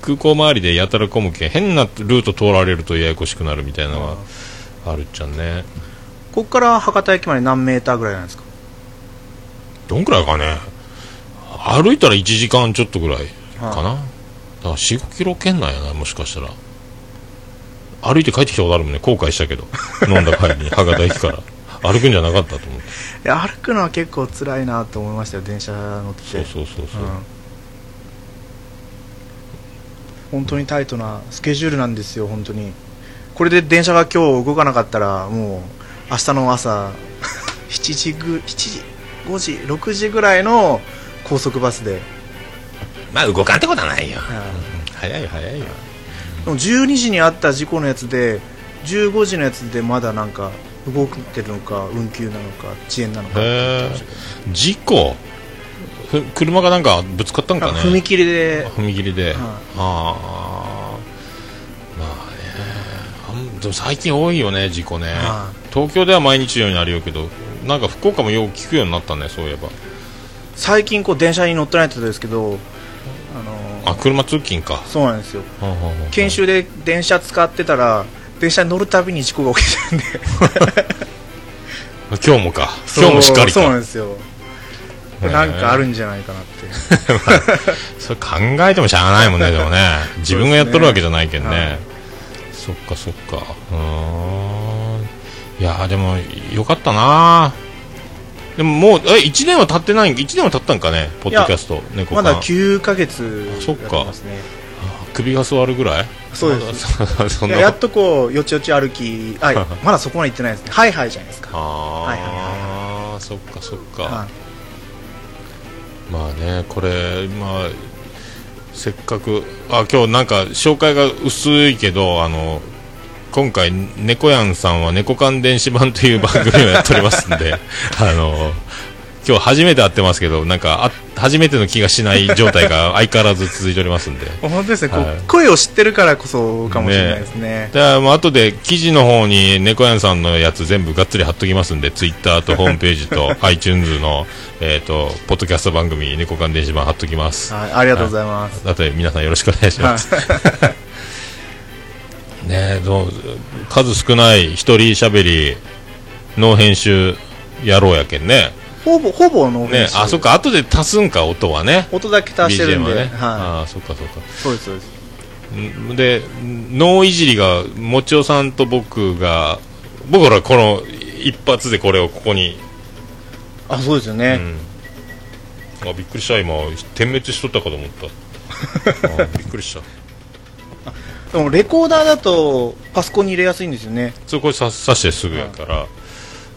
空港周りでやたら混むけん変なルート通られるとややこしくなるみたいなのー。があるっちゃんね。ここから博多駅まで何メーターぐらいなんですか？どんくらいかね。歩いたら1時間ちょっとぐらいかな、だから4 5キロ圏内やなもしかしたら。歩いて帰ってきたことあるもんね。後悔したけど。飲んだ帰りに博多駅から。歩くんじゃなかったと思って。いや歩くのは結構辛いなと思いましたよ電車乗って。そうそうそうそう、うん。本当にタイトなスケジュールなんですよ本当にこれで電車が今日動かなかったらもう明日の朝7時ぐ7時5時6時ぐらいの高速バスで、まあ動かんってことはないよ。うん早いよ早いよ。でも12時にあった事故のやつで15時のやつでまだなんか動いてるのか運休なのか遅延なのか事故？ふ車がなんかぶつかったんかね。踏切で。踏切で、はい。ああでも最近多いよね事故ね、は東京では毎日のようになるよけどなんか福岡もよく聞くようになったねそういえば。最近こう電車に乗ってないってことですけどあのあ車通勤か。そうなんですよ。はあはあはあ研修で電車使ってたら電車に乗るたびに事故が起きてるんで。今日もか。今日もしっかりそうなんかですよ。なんかあるんじゃないかなって。それ考えてもしゃあないもんねでも ね。自分がやっとるわけじゃないけんね。はいそっかそっか。うーん。いやでもよかったな。でももうえ1年は経ってない1年は経ったんかね？ポッドキャスト猫缶まだ9ヶ月あそっか。やってますね。首が座るぐらい？そうです。そややっとこうよちよち歩きあ まだそこまで行ってないですね。ハイハイじゃないですか。ああ、はいはい。そっかそっか、はい。まあねこれまあせっかくあ今日なんか紹介が薄いけどあの今回猫やんさんは猫缶電子版という番組をやっておりますんで あの今日初めて会ってますけどなんか初めての気がしない状態が 相変わらず続いておりますんで。本当ですね、はい。声を知ってるからこそかもしれないですね。でもう後で記事の方に猫やんさんのやつ全部がっつり貼っときますんでツイッターとホームページと iTunes の、えー、とポッドキャスト番組猫缶電子版貼っときます。はい、ありがとうございます、あとで皆さんよろしくお願いします、ねえどう数少ない一人喋りの編集やろうやけんねほぼほぼのね。あそっか。後で足すんか音はね。音だけ足してるん BGM はで、ね、はああそっかそっか。い、そうですそうです。んで脳いじりがもちおさんと僕が僕らこの一発でこれをここに、あそうですよね、うん、あびっくりした。今点滅しとったかと思った。あびっくりした。でもレコーダーだとパソコンに入れやすいんですよね。そこささしてすぐやから、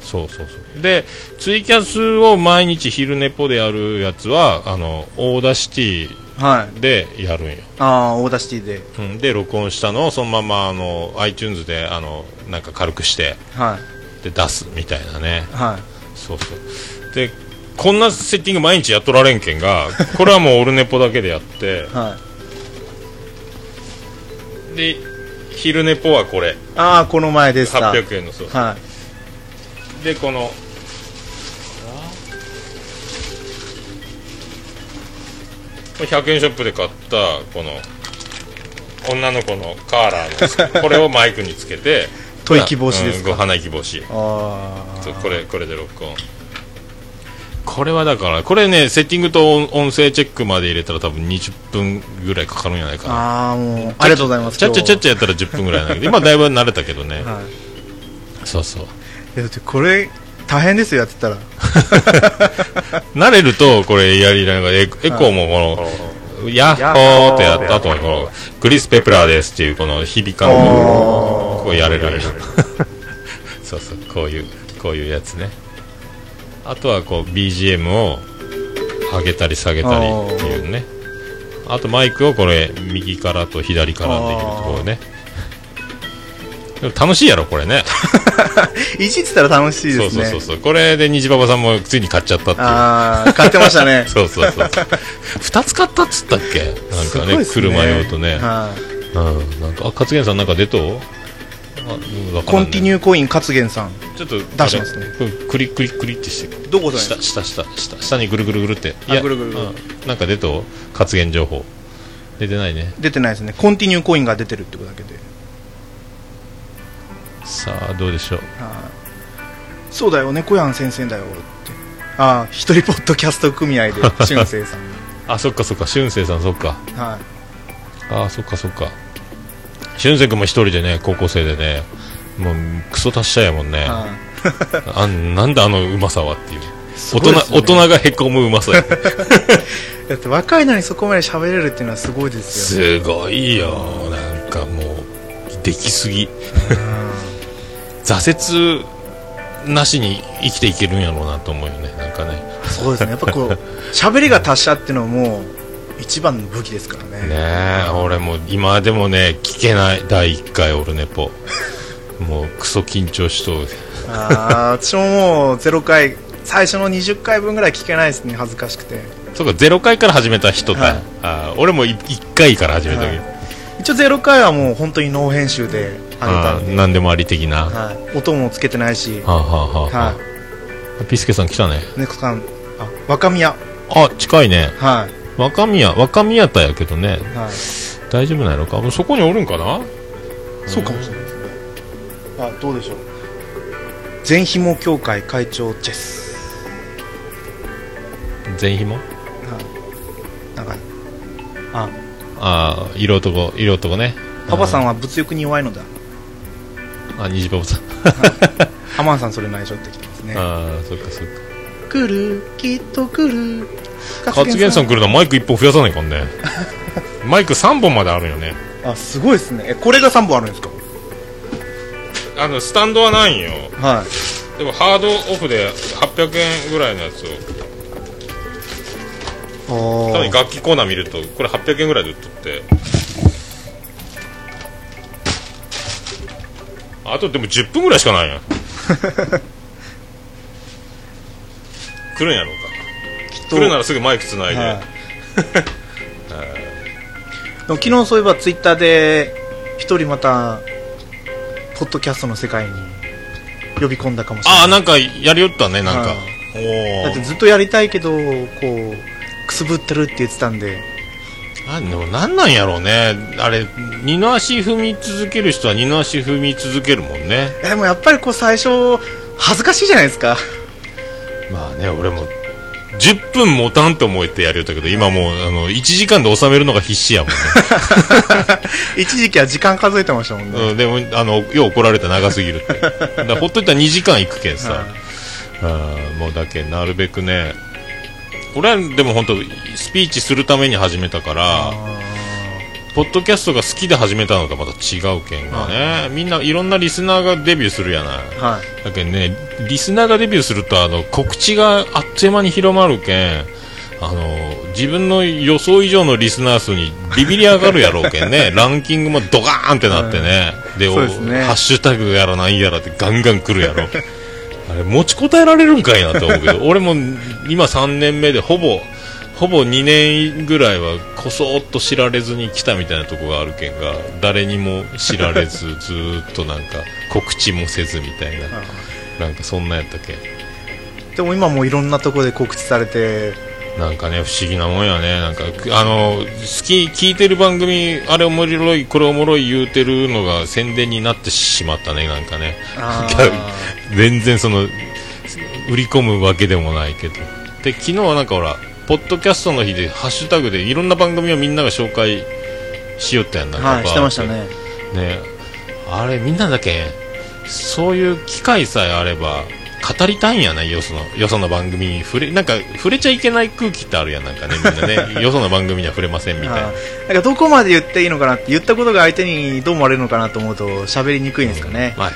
そうそうそう。でツイキャスを毎日昼ネポでやるやつはあの Audacity はいでやるんよ、ああ Audacity で。うん、で録音したのをそのままあの iTunes であのなんか軽くしてはい。で出すみたいなね。はい。そうそう。でこんなセッティング毎日やっとられんけんがこれはもうオルネポだけでやって。はい。で昼寝ぽはこれ。ああこの前でした。800円のそう。はいでこの。これ100円ショップで買ったこの。女の子のカーラーのこれをマイクにつけて。吐息防止ですか？うん鼻息防止。これこれで録音。これはだからこれねセッティングと音音声チェックまで入れたら多分20分ぐらいかかるんじゃないかな。ああもうありがとうございますちゃっちゃちゃっゃちゃやったら10分ぐらいなんだけど今だいぶ慣れたけどね、はい。そうそうだってこれ大変ですよやってたら。慣れるとこれやりながらエエコーもこのヤッホーってやった後にこのクリス・ペプラーですっていうこの響かんをこうやれる そうそうこういうこういうやつね。あとはこう BGM を上げたり下げたりっていうね。あとマイクをこれ右からと左からできるところねでも楽しいやろこれね。いじってたら楽しいですね。そうそうそうそう。これで虹パパさんもついに買っちゃったっていう。ああ買ってましたね。そうそうそう2つ買ったっつったっけ？なんかねすごいっす車用とね、はい。うん、なんかあ勝元さんなんか出とね。コンティニューコイン勝元さん。ちょっと出しますね。クリクリクリってして。どこだよ？下下下下。下にぐるぐるぐるって。あぐるぐるぐる。うん。なんか出とう？活言情報。出てないね。出てないですね。コンティニューコインが出てるってことだけでさあどうでしょう？はい。そうだよ猫やん先生だよって。ああ一人ポッドキャスト組合で 俊生さん。あそっかそっか。俊生さんそっか。はあそっかそっか。俊生君も一人でね高校生でねもうクソ達者やもんね。い、はあなんだあのうまさはっていう。大人大人がへこむうまさや だって若いのにそこまで喋れるっていうのはすごいですよすごいよ。なんかもうできすぎ挫折なしに生きていけるんやろうなと思うよね。なんかね。そうですね。やっぱこう 喋りが達者っていうのはもう一番の武器ですからね。ねえ俺も今でもね聞けない第1回オルネポ。もうクソ緊張しとう。ああ私ももう0回最初の20回分ぐらい聞けないですね恥ずかしくて。そうか0回から始めた人だ、はい。あー俺も1回から始めたけど、はい。一応0回はもう本当にノー編集でたあんで、ー何でもあり的な、ははい、音もつけてないし。あ、はあはあはあ。はピスケさん来たね。い、猫さん。あ若宮。あ近いね。はい。若宮若宮田やけどね。はい。大丈夫なのか？もうそこにおるんかな？そうかもしれない。ですねあどうでしょう。全ひも協会会長チェス全ひも？はい。なんかあ。ああ色男色男ね。パパさんは物欲に弱いのだあ虹パパさん。ハマンさんそれ内緒ってきてますね。ああそっかそっか。来るきっと来る。勝元さん来るのはマイク1本増やさないかんね。マイク3本まであるよね。あすごいですね。えこれが3本あるんですか？あのスタンドはないんよ。はい。でもハードオフで800円ぐらいのやつを。お多分楽器コーナー見るとこれ800円ぐらいで売っとってあとでも10分ぐらいしかないやん。来るんやろうか。来るならすぐマイクつないで、はい。でも昨日そういえばツイッターで一人またポッドキャストの世界に呼び込んだかもしれない。ああなんかやりよったねなんか、はだってずっとやりたいけどこうくすぶってるって言ってたんであでもなんなんやろうね。あれ二の足踏み続ける人は二の足踏み続けるもんね。えでもやっぱりこう最初恥ずかしいじゃないですか。まあね俺も10分持たんと思ってやりよったけど今もうあの1時間で収めるのが必死やもんね。一時期は時間数えてましたもんね、うん、でもあのよう怒られた長すぎるって。だほっといたら2時間行くけんさ、はい。うんもうだけなるべくね俺はでも本当スピーチするために始めたからポッドキャストが好きで始めたのとまた違うけんがね、みんないろんなリスナーがデビューするやない。はい。だけどねリスナーがデビューするとあの告知があっという間に広まるけんあの自分の予想以上のリスナー数にビビり上がるやろうけんね。ランキングもドカーンってなってね、でね。ハッシュタグやらなんやらってガンガン来るやろ。あれ持ちこたえられるんかいなと思うけど。俺も今3年目でほぼほぼ2年ぐらいはこそっと知られずに来たみたいなとこがあるけんが誰にも知られず ずーっとなんか告知もせずみたいな。なんかそんなやったけ？んでも今もういろんなところで告知されてなんかね不思議なもんやね。なんかくあの好き聞いてる番組あれおもろいこれおもろい言うてるのが宣伝になってしまったねなんかね。あ 全然その売り込むわけでもないけど。で昨日はなんかほらポッドキャストの日でハッシュタグでいろんな番組をみんなが紹介しよったやんなんかはいしてましたね。ね。あれみんなだけそういう機会さえあれば語りたいんやねよそのよその番組に触れなんか触れちゃいけない空気ってあるやんなんかねみんなね。よその番組には触れませんみたいな。なんかどこまで言っていいのかなって言ったことが相手にどう思われるのかなと思うと喋りにくいんですかね、まあ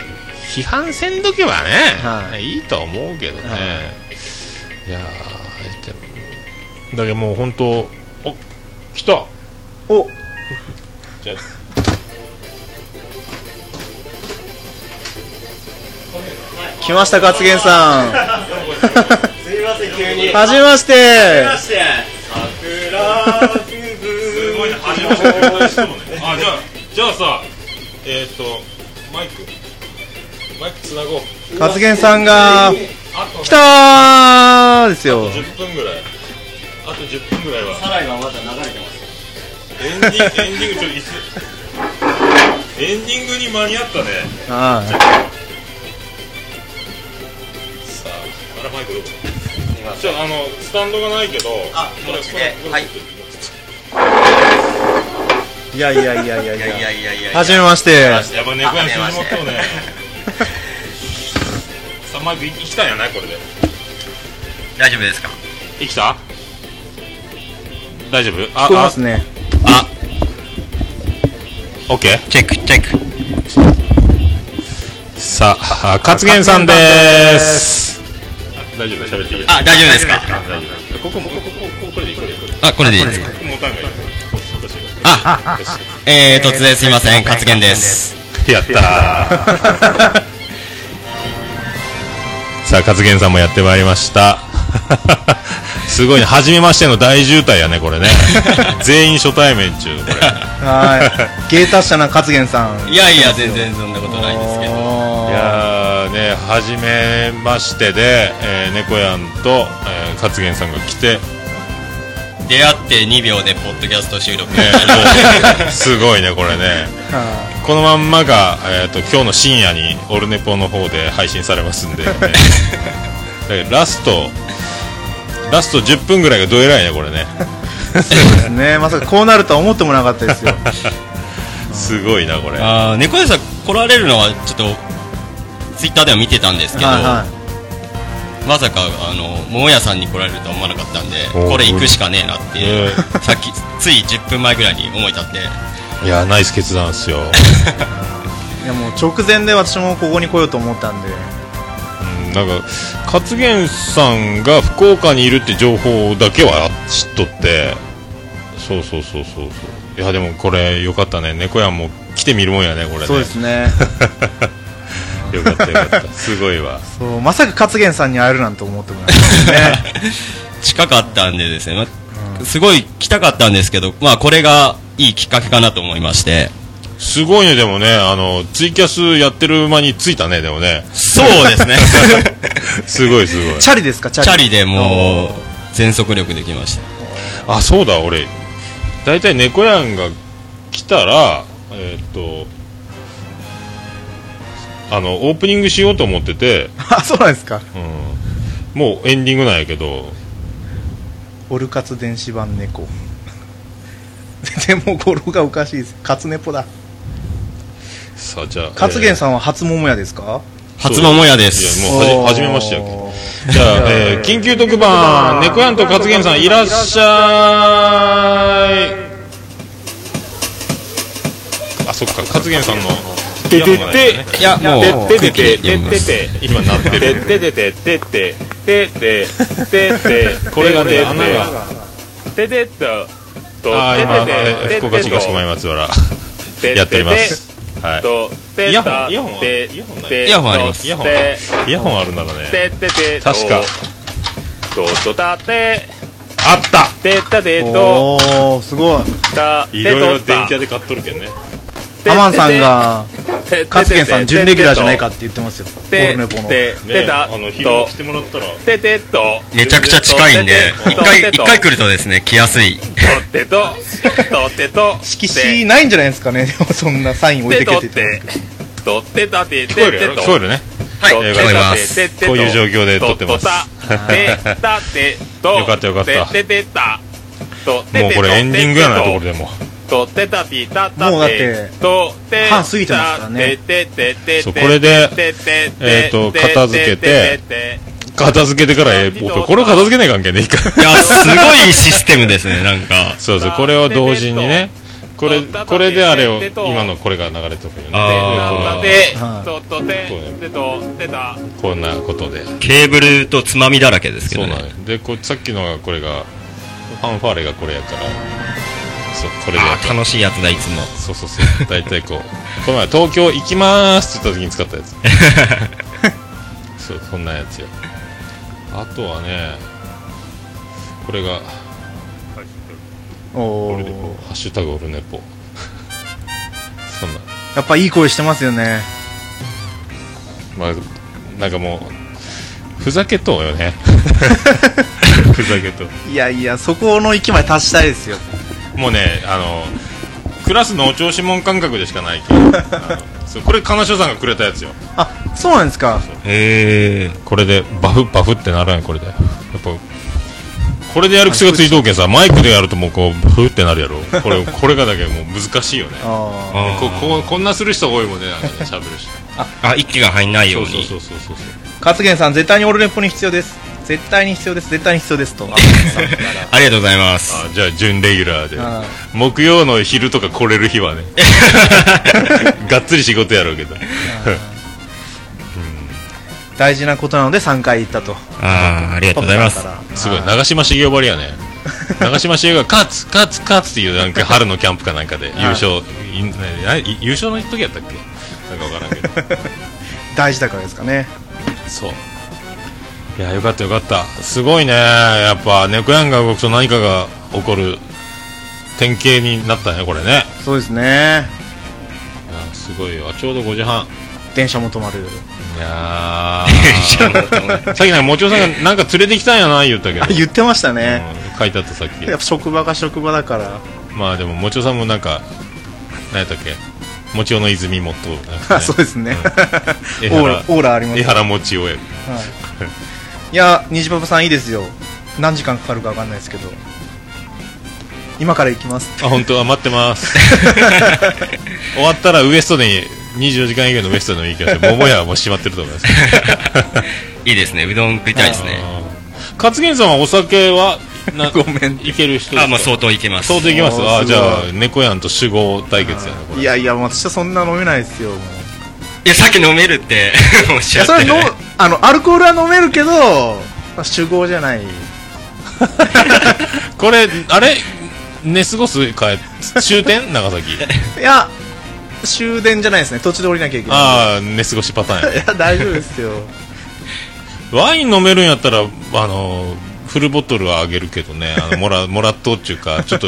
批判せんときはね、はい。い、いとは思うけどね、、はいやーでもだけどもう本当お来た。お。じゃあ来ました勝元さん。すみません急に。はじめまして。して。桜すごいね初めまして。あじゃあじゃあさえっ、ー、とマイク。マイクつなごう。勝元さんが来たーですよ。10分ぐらい。あと10分ぐらいは。サライがまだ流れてます。エンディングエンディングちょっといつ？エンディングに間に合ったね。はさああらマイクどこじゃああのスタンドがないけど。あこれ持ちでこれはいいやいやいやいやいやいやいやいやはじめましてやっぱ猫屋に進まっとうねさあマイク生きたんやないこれで大丈夫ですか生きた大丈夫あ聞こえますねあオッケーチェックチェックさあ勝元さんです大丈夫喋っていいあ大丈夫ですか？大丈夫ここもこここここれでいいこれでいいこれでいいあこれでいいですか？あえー突然すいません勝元です。やったー。さあ勝元さんもやってまいりました。すごいね初めましての大渋滞やねこれね。全員初対面中これ。はい。芸達者な勝元さん。いやいや全然そんなことないですやーね初めましてで、えー、猫やんと、えー、勝元さんが来て、ね、出会って2秒でポッドキャスト収録。もうすごいねこれね。は このまんまが、えー、と今日の深夜にオルネポの方で配信されますんで、ね、ラストラスト10分ぐらいがどえらいねこれね。いそうですね。まさかこうなるとは思ってもなかったですよ。すごいなこれ。あー猫屋さん来られるのはちょっとツイッターでは見てたんですけど、はいはまさかあの桃屋さんに来られるとは思わなかったんでこれ行くしかねえなっていう、ね さっきつい10分前ぐらいに思い立って。いやナイス決断っすよ、いやもう直前で私もここに来ようと思ったんで。うん、なんか勝元さんが福岡にいるって情報だけは知っとって。そうそうそうそうそう。いやでもこれよかったね。猫やんも来てみるもんやねこれね。そうですね よかったよかった。すごいわ。そうまさか勝元さんに会えるなんて思ってもなかったですね。近かったんでですね、ま、すごい来たかったんですけど、まあ、これがいいきっかけかなと思いまして。すごいねでもね。あのツイキャスやってる間に着いたねでもね。そうですね。すごいすごい。チャリですか？チャリ。チャリでもう全速力できました。あそうだ俺。大体猫やんが来たらえーっとあのオープニングしようと思ってて、あそうなんですか。うん、もうエンディングなんやけど。オルカツ電子版猫。でも語呂がおかしいです。カツネポだ。さあじゃあ勝元ん、さんは初桃屋ですか？初桃屋でいやすもうはじめましてやけじゃあ、えー緊急特番猫やんと勝元さんいらっしゃい。あそっか勝元さんのイヤホンがないやもうて空気でてててて今なってるてててててててててこれがね穴がててっとあ今福岡市がしこまい松原やっておりますはいイヤホンイヤホンイヤホンありますイヤホンイヤホンあるならね確かととたてあったてたてとおおすごいいろいろ電気屋で買っとるけんねアマンさんがて勝元さん準レギュラーじゃないかって言ってますよオてルネポのねあの昼と来てもらったらててとめちゃくちゃ近いんで一回一回来るとですね来やすいとってととってと色紙ないんじゃないですかねでもそんなサイン置いてけててって言ってとってたて聞こえるやろ聞こえるねはい聞こえますこういう状況で撮ってますてたてとよかったよかったててたともうこれエンディングやなところでもとてたてたたもうだってとて半過ぎてますからね。てててそうこれでえーと片付けて片付けてからえー僕これを片付けない関係ね一回。いやすごいシステムですねなんか。そうそうこれを同時にねこれこれであれを今のこれが流れてるよね。こんなことでケーブルとつまみだらけですけそうどねでこさっきのがこれがファンファーレがこれやからそうこれで楽しいやつだいつも。そうそうそう。大体こう。この前東京行きまーすって言った時に使ったやつ。そうそんなやつよ。あとはねこれがおおハッシュタグオルネポ。そんな。やっぱいい声してますよね。まあなんかもうふざけとうよね。ふざけとう。いやいやそこの域まで達したいですよもうねあのクラスのお調子者感覚でしかないけど これ金城さんがくれたやつよ。あそうなんですか。へえ。これでバフバフってならんこれで。やっぱこれでやる癖がついとうけんさマイクでやるともうこうフーってなるやろ。これ これがだけもう難しいよね。ああこここんなする人多いもんねなんかね喋るし。あ息が入んないよそううに。そうそうそうそうあ勝元さん絶対にオルネポに必要です絶対に必要です。絶対に必要ですと。ありがとうございます。あじゃあ準レギュラーで。あ木曜の昼とか来れる日はね。がっつり仕事やろうけど大事なことなので3回行ったと。ああありがとうございます。すごい長嶋茂雄ばりやね。長嶋茂雄が勝つ勝つ勝つっていうなんか春のキャンプかなんかで優勝優勝の時やったっけ？なんかわからんけど。大事だからですかね。そういやよかったよかった。すごいね。やっぱ猫やんが動くと何かが起こる。典型になったねこれね。そうですね。いやすごいよ。ちょうど5時半。電車も止まる。いやー。さっきなんかもちおさんがなんか連れてきたんやな言ったけど。あ 言ってましたね、うん書いてあったさっき。やっぱ職場が職場だから。まあでももちおさんもなんか何やったっけ？もちおの泉もと。なんか、あね、そうですね、江オーラ原オーラあります江原もちおやはい、いや虹パパさんいいですよ。何時間かかるか分かんないですけど。今から行きます。あ本当は待ってます。終わったらウエストで24時間以外のウエストでもいいけど桃屋はもう閉まってると思います。いいですね。うどん食いたいですね。勝元さんはお酒はな ごめん。いける人ですか？あまあ相当いけます。相当いきます。あじゃあ猫やんと酒豪対決やなこれ。いやいや私はそんな飲めないですよもう。いやさっき飲めるっておっしゃって。いやそあのアルコールは飲めるけどまあ酒豪じゃない。これあれ？寝過ごす？か終点？長崎？いや終電じゃないですね。途中で降りなきゃいけないああ寝過ごしパターンやいや大丈夫ですよ。ワイン飲めるんやったらあのフルボトルはあげるけどね。あのもらもらっとうっちゅうかちょっと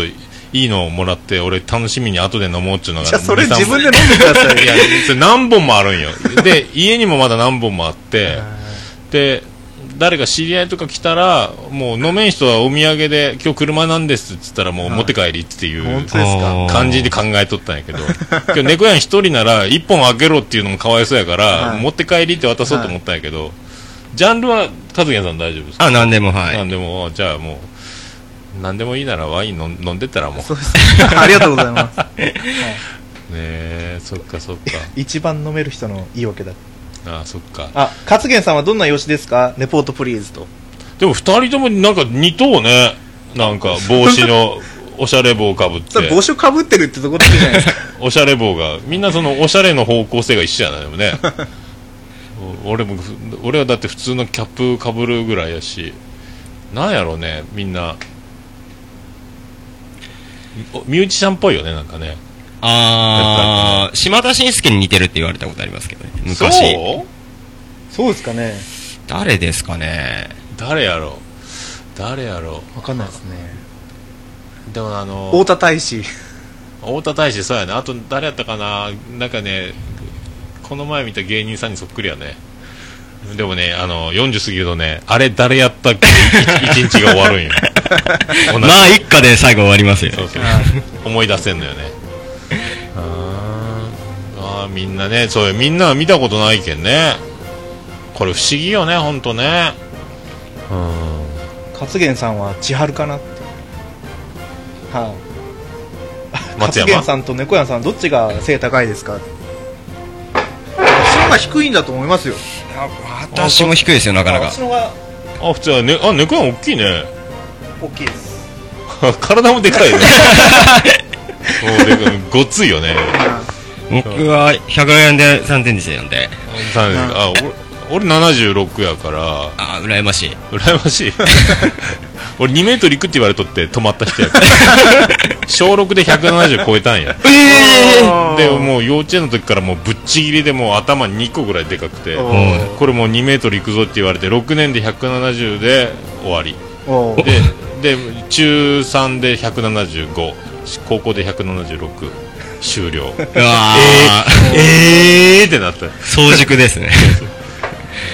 いいのをもらって俺楽しみに後で飲もうっちゅうのがじゃあそれ2 3自分で飲んでくださいいやそれ何本もあるんよ。で家にもまだ何本もあってで誰か知り合いとか来たらもう飲めん人はお土産で今日車なんですっつったらもう持って帰りっていう感じで考えとったんやけど。今日猫やん一人なら一本あげろっていうのもかわいそうやから、はい。持って帰りって渡そうと思ったんやけど、ジャンルは和也さん大丈夫ですか？あ何でもはい。なんでも。じゃあもう何でもいいならワイン飲ん飲んでったらもう。そうですありがとうございます。ねえそっかそっか。一番飲める人の言い訳だ。ああそっか。あ勝元さんはどんな容姿ですか？レポートプリーズと。でも二人ともなんか似とうね。なんか帽子の おしゃれ帽かぶって。帽子かぶってるってとこだけじゃないですか。おしゃれ帽が。みんなそのおしゃれの方向性が一緒やなでもね。お俺も俺はだって普通のキャップかぶるぐらいやし。なんやろうねみんな。おミュージシャンっぽいよねなんかね。ああ島田紳介に似てるって言われたことありますけどね昔。そう？そうですかね。誰ですかね？誰やろう？誰やろわかんないですね。うでもあの太田大使。太田大使そうやね。あと誰やったかな？なんかねこの前見た芸人さんにそっくりやねでもねあの40過ぎるとねあれ誰やったっけ？一一日が終わるんよ。まあ一家で最後終わりますよ。そうそう思い出せんのよね。あー。あーみんなねそうよ。みんなは見たことないけんね。これ不思議よね本当ね。うん。勝元さんは千春かなって。はい、松山。勝元さんと猫屋さんどっちが背高いですか私の方が低いんだと思いますよ。私も低いですよなかなか。あ普通はねあ猫は大きいね。大きいです。体もでかいね。もうでかいごっついよね。僕は100円で3点でしたんで。さあ俺俺76やから。あー羨ましい。羨ましい。俺2メートル行くって言われとって止まった人やから小6で170超えたんや。あ ー。でもう幼稚園の時からもうぶっちぎりでもう頭2個ぐらいでかくてこれもう2メートルいくぞって言われて6年で170で終わり。でで中3で175高校で176終了。うわー。えーってなった。早熟ですね。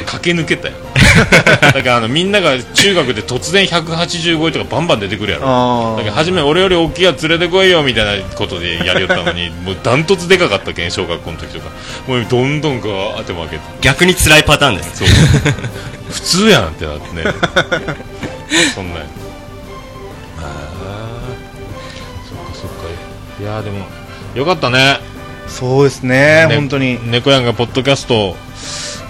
駆け抜けたよ だからあのみんなが中学で突然185とかバンバン出てくるやろ。あだから初め俺より大きいやつ連れてこいよみたいなことでやりよったのに もうダントツでかかったけん小学校の時とか。もうどんどんこう頭開けて。逆に辛いパターンです。そう。普通やんってなってね。そんなんや。ああそっかそっか。いやーでもよかったね。そうですねね本当に。猫やんがポッドキャスト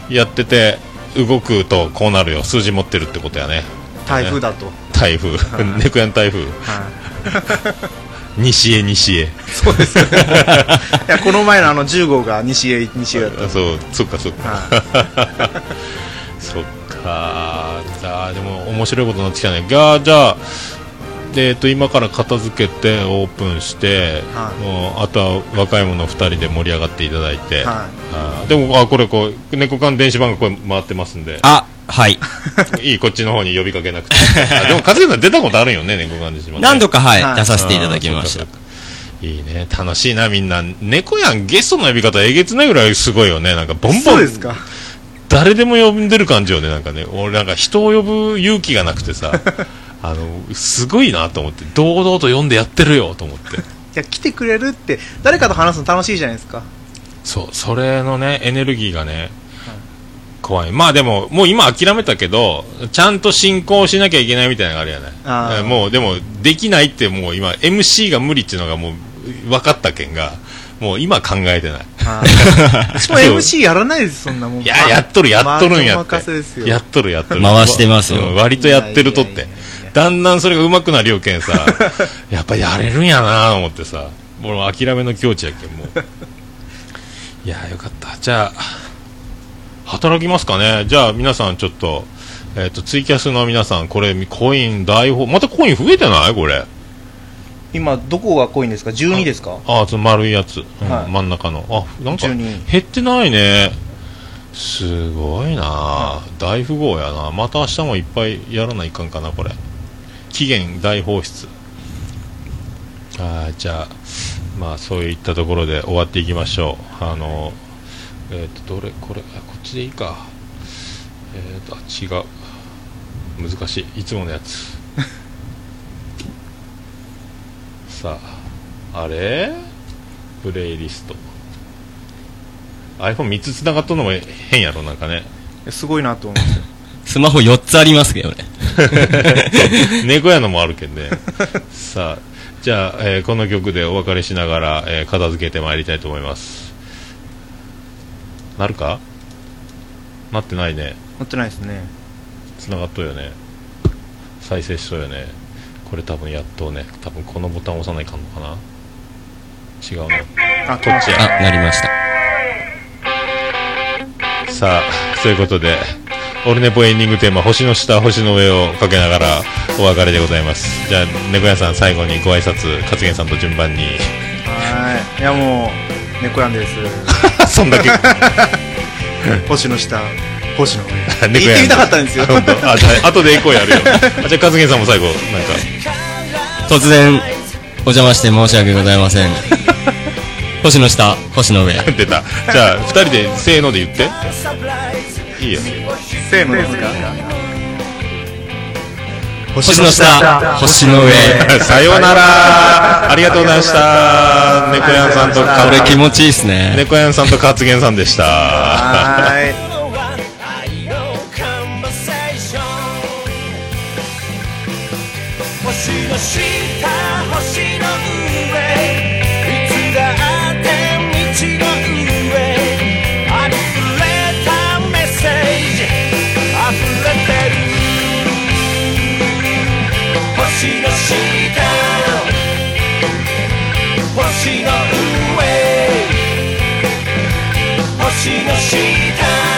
やってて動くとこうなるよ。数字持ってるってことやね。台風だと。台風。猫やん台風。はい。西へ西へ。そうです。いやこの前のあの10号が西へ西へだった。そうそっかそっか。は そっか。じゃあでも面白いことになってきたね。がじゃあでえっと今から片付けてオープンして、はい。もうあとは若い者2人で盛り上がっていただいて、はあーでもあこれこう猫缶電子版がこれ回ってますんで。あ、はい。いいこっちの方に呼びかけなくて。あでも勝さん出たことあるんよね猫缶電子版ね。何度か、はい、はい。出させていただきました。いいね。楽しいなみんな。猫やんゲストの呼び方えげつないぐらいすごいよね。なんかボンいボン。そうですか。誰でも呼んでる感じよねなんかね。俺なんか人を呼ぶ勇気がなくてさ あのすごいなと思って堂々と呼んでやってるよと思って。いや来てくれるって誰かと話すの楽しいじゃないですか。そうそれのねエネルギーがね、怖い。まあでももう今諦めたけどちゃんと進行しなきゃいけないみたいなのがあるやない。あー。えもうでもできないってもう今 MC が無理っていうのがもう分かったけんがもう今考えてない。はい私も MC やらないですそんなもん。いややっとるやっとるんやって。やっとるやっとる。回してますよ。うん割とやってるとってだんだんそれが上手くなりよけんさ。やっぱやれるんやなと思ってさ。もう諦めの境地やけんもう。いやよかった。じゃあ働きますかね。じゃあ皆さんちょっとえっ、とツイキャスの皆さんこれコイン大砲またコイン増えてない？これ。今どこが濃いんですか？12ですか？ああその丸いやつ、うんはい。真ん中の。あなんか12減ってないね。すごいな、大富豪やな。また明日もいっぱいやらないかんかなこれ期限大放出。あーじゃあまあそういったところで終わっていきましょう。あのえっ、とどれこれあこっちでいいか。えっ、とあ違う。難しい。いつものやつ。さああれ？プレイリスト。iPhone3 つ繋がっとんのも変やろなんかね。すごいなと思いますよ。スマホ4つありますけどね。猫屋のもあるけんね。さあじゃあ、えーこの曲でお別れしながら、えー片付けてまいりたいと思います。なるか？なってないね。持ってないですね。繋がっとるよね。再生しそうよね。これ多分やっとね。多分このボタン押さないかんのかな。違うな。あこっちたあ、なりました。さあそういうことでオルネポエンディングテーマ「星の下星の上」をかけながらお別れでございます。じゃあ猫屋さん最後にご挨拶勝元さんと順番に。はい。いやもう猫やんです。そんだけ？星の下星の上。猫言ってみたかったんですよ。あじゃあ後でエコーやるよ。あじゃあ勝元さんも最後なんか。突然、お邪魔して申し訳ございません。星の下、星の上。出た。じゃあ2人でせーので言って。いいよせーのですか？星の下、星の上。さようなら。ありがとうございました。猫やんさんとこれ気持ちいいっすね。猫やんさんと勝元さんでした。はーい。星の下の下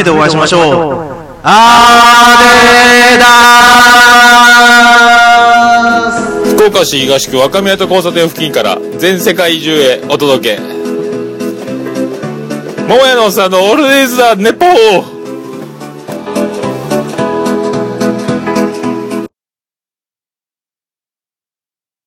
夢でお会いしましょう。あーでーだー福岡市東区若宮と交差点付近から全世界中へお届け。桃屋のさんのオールディーズ・ザ・ネポー。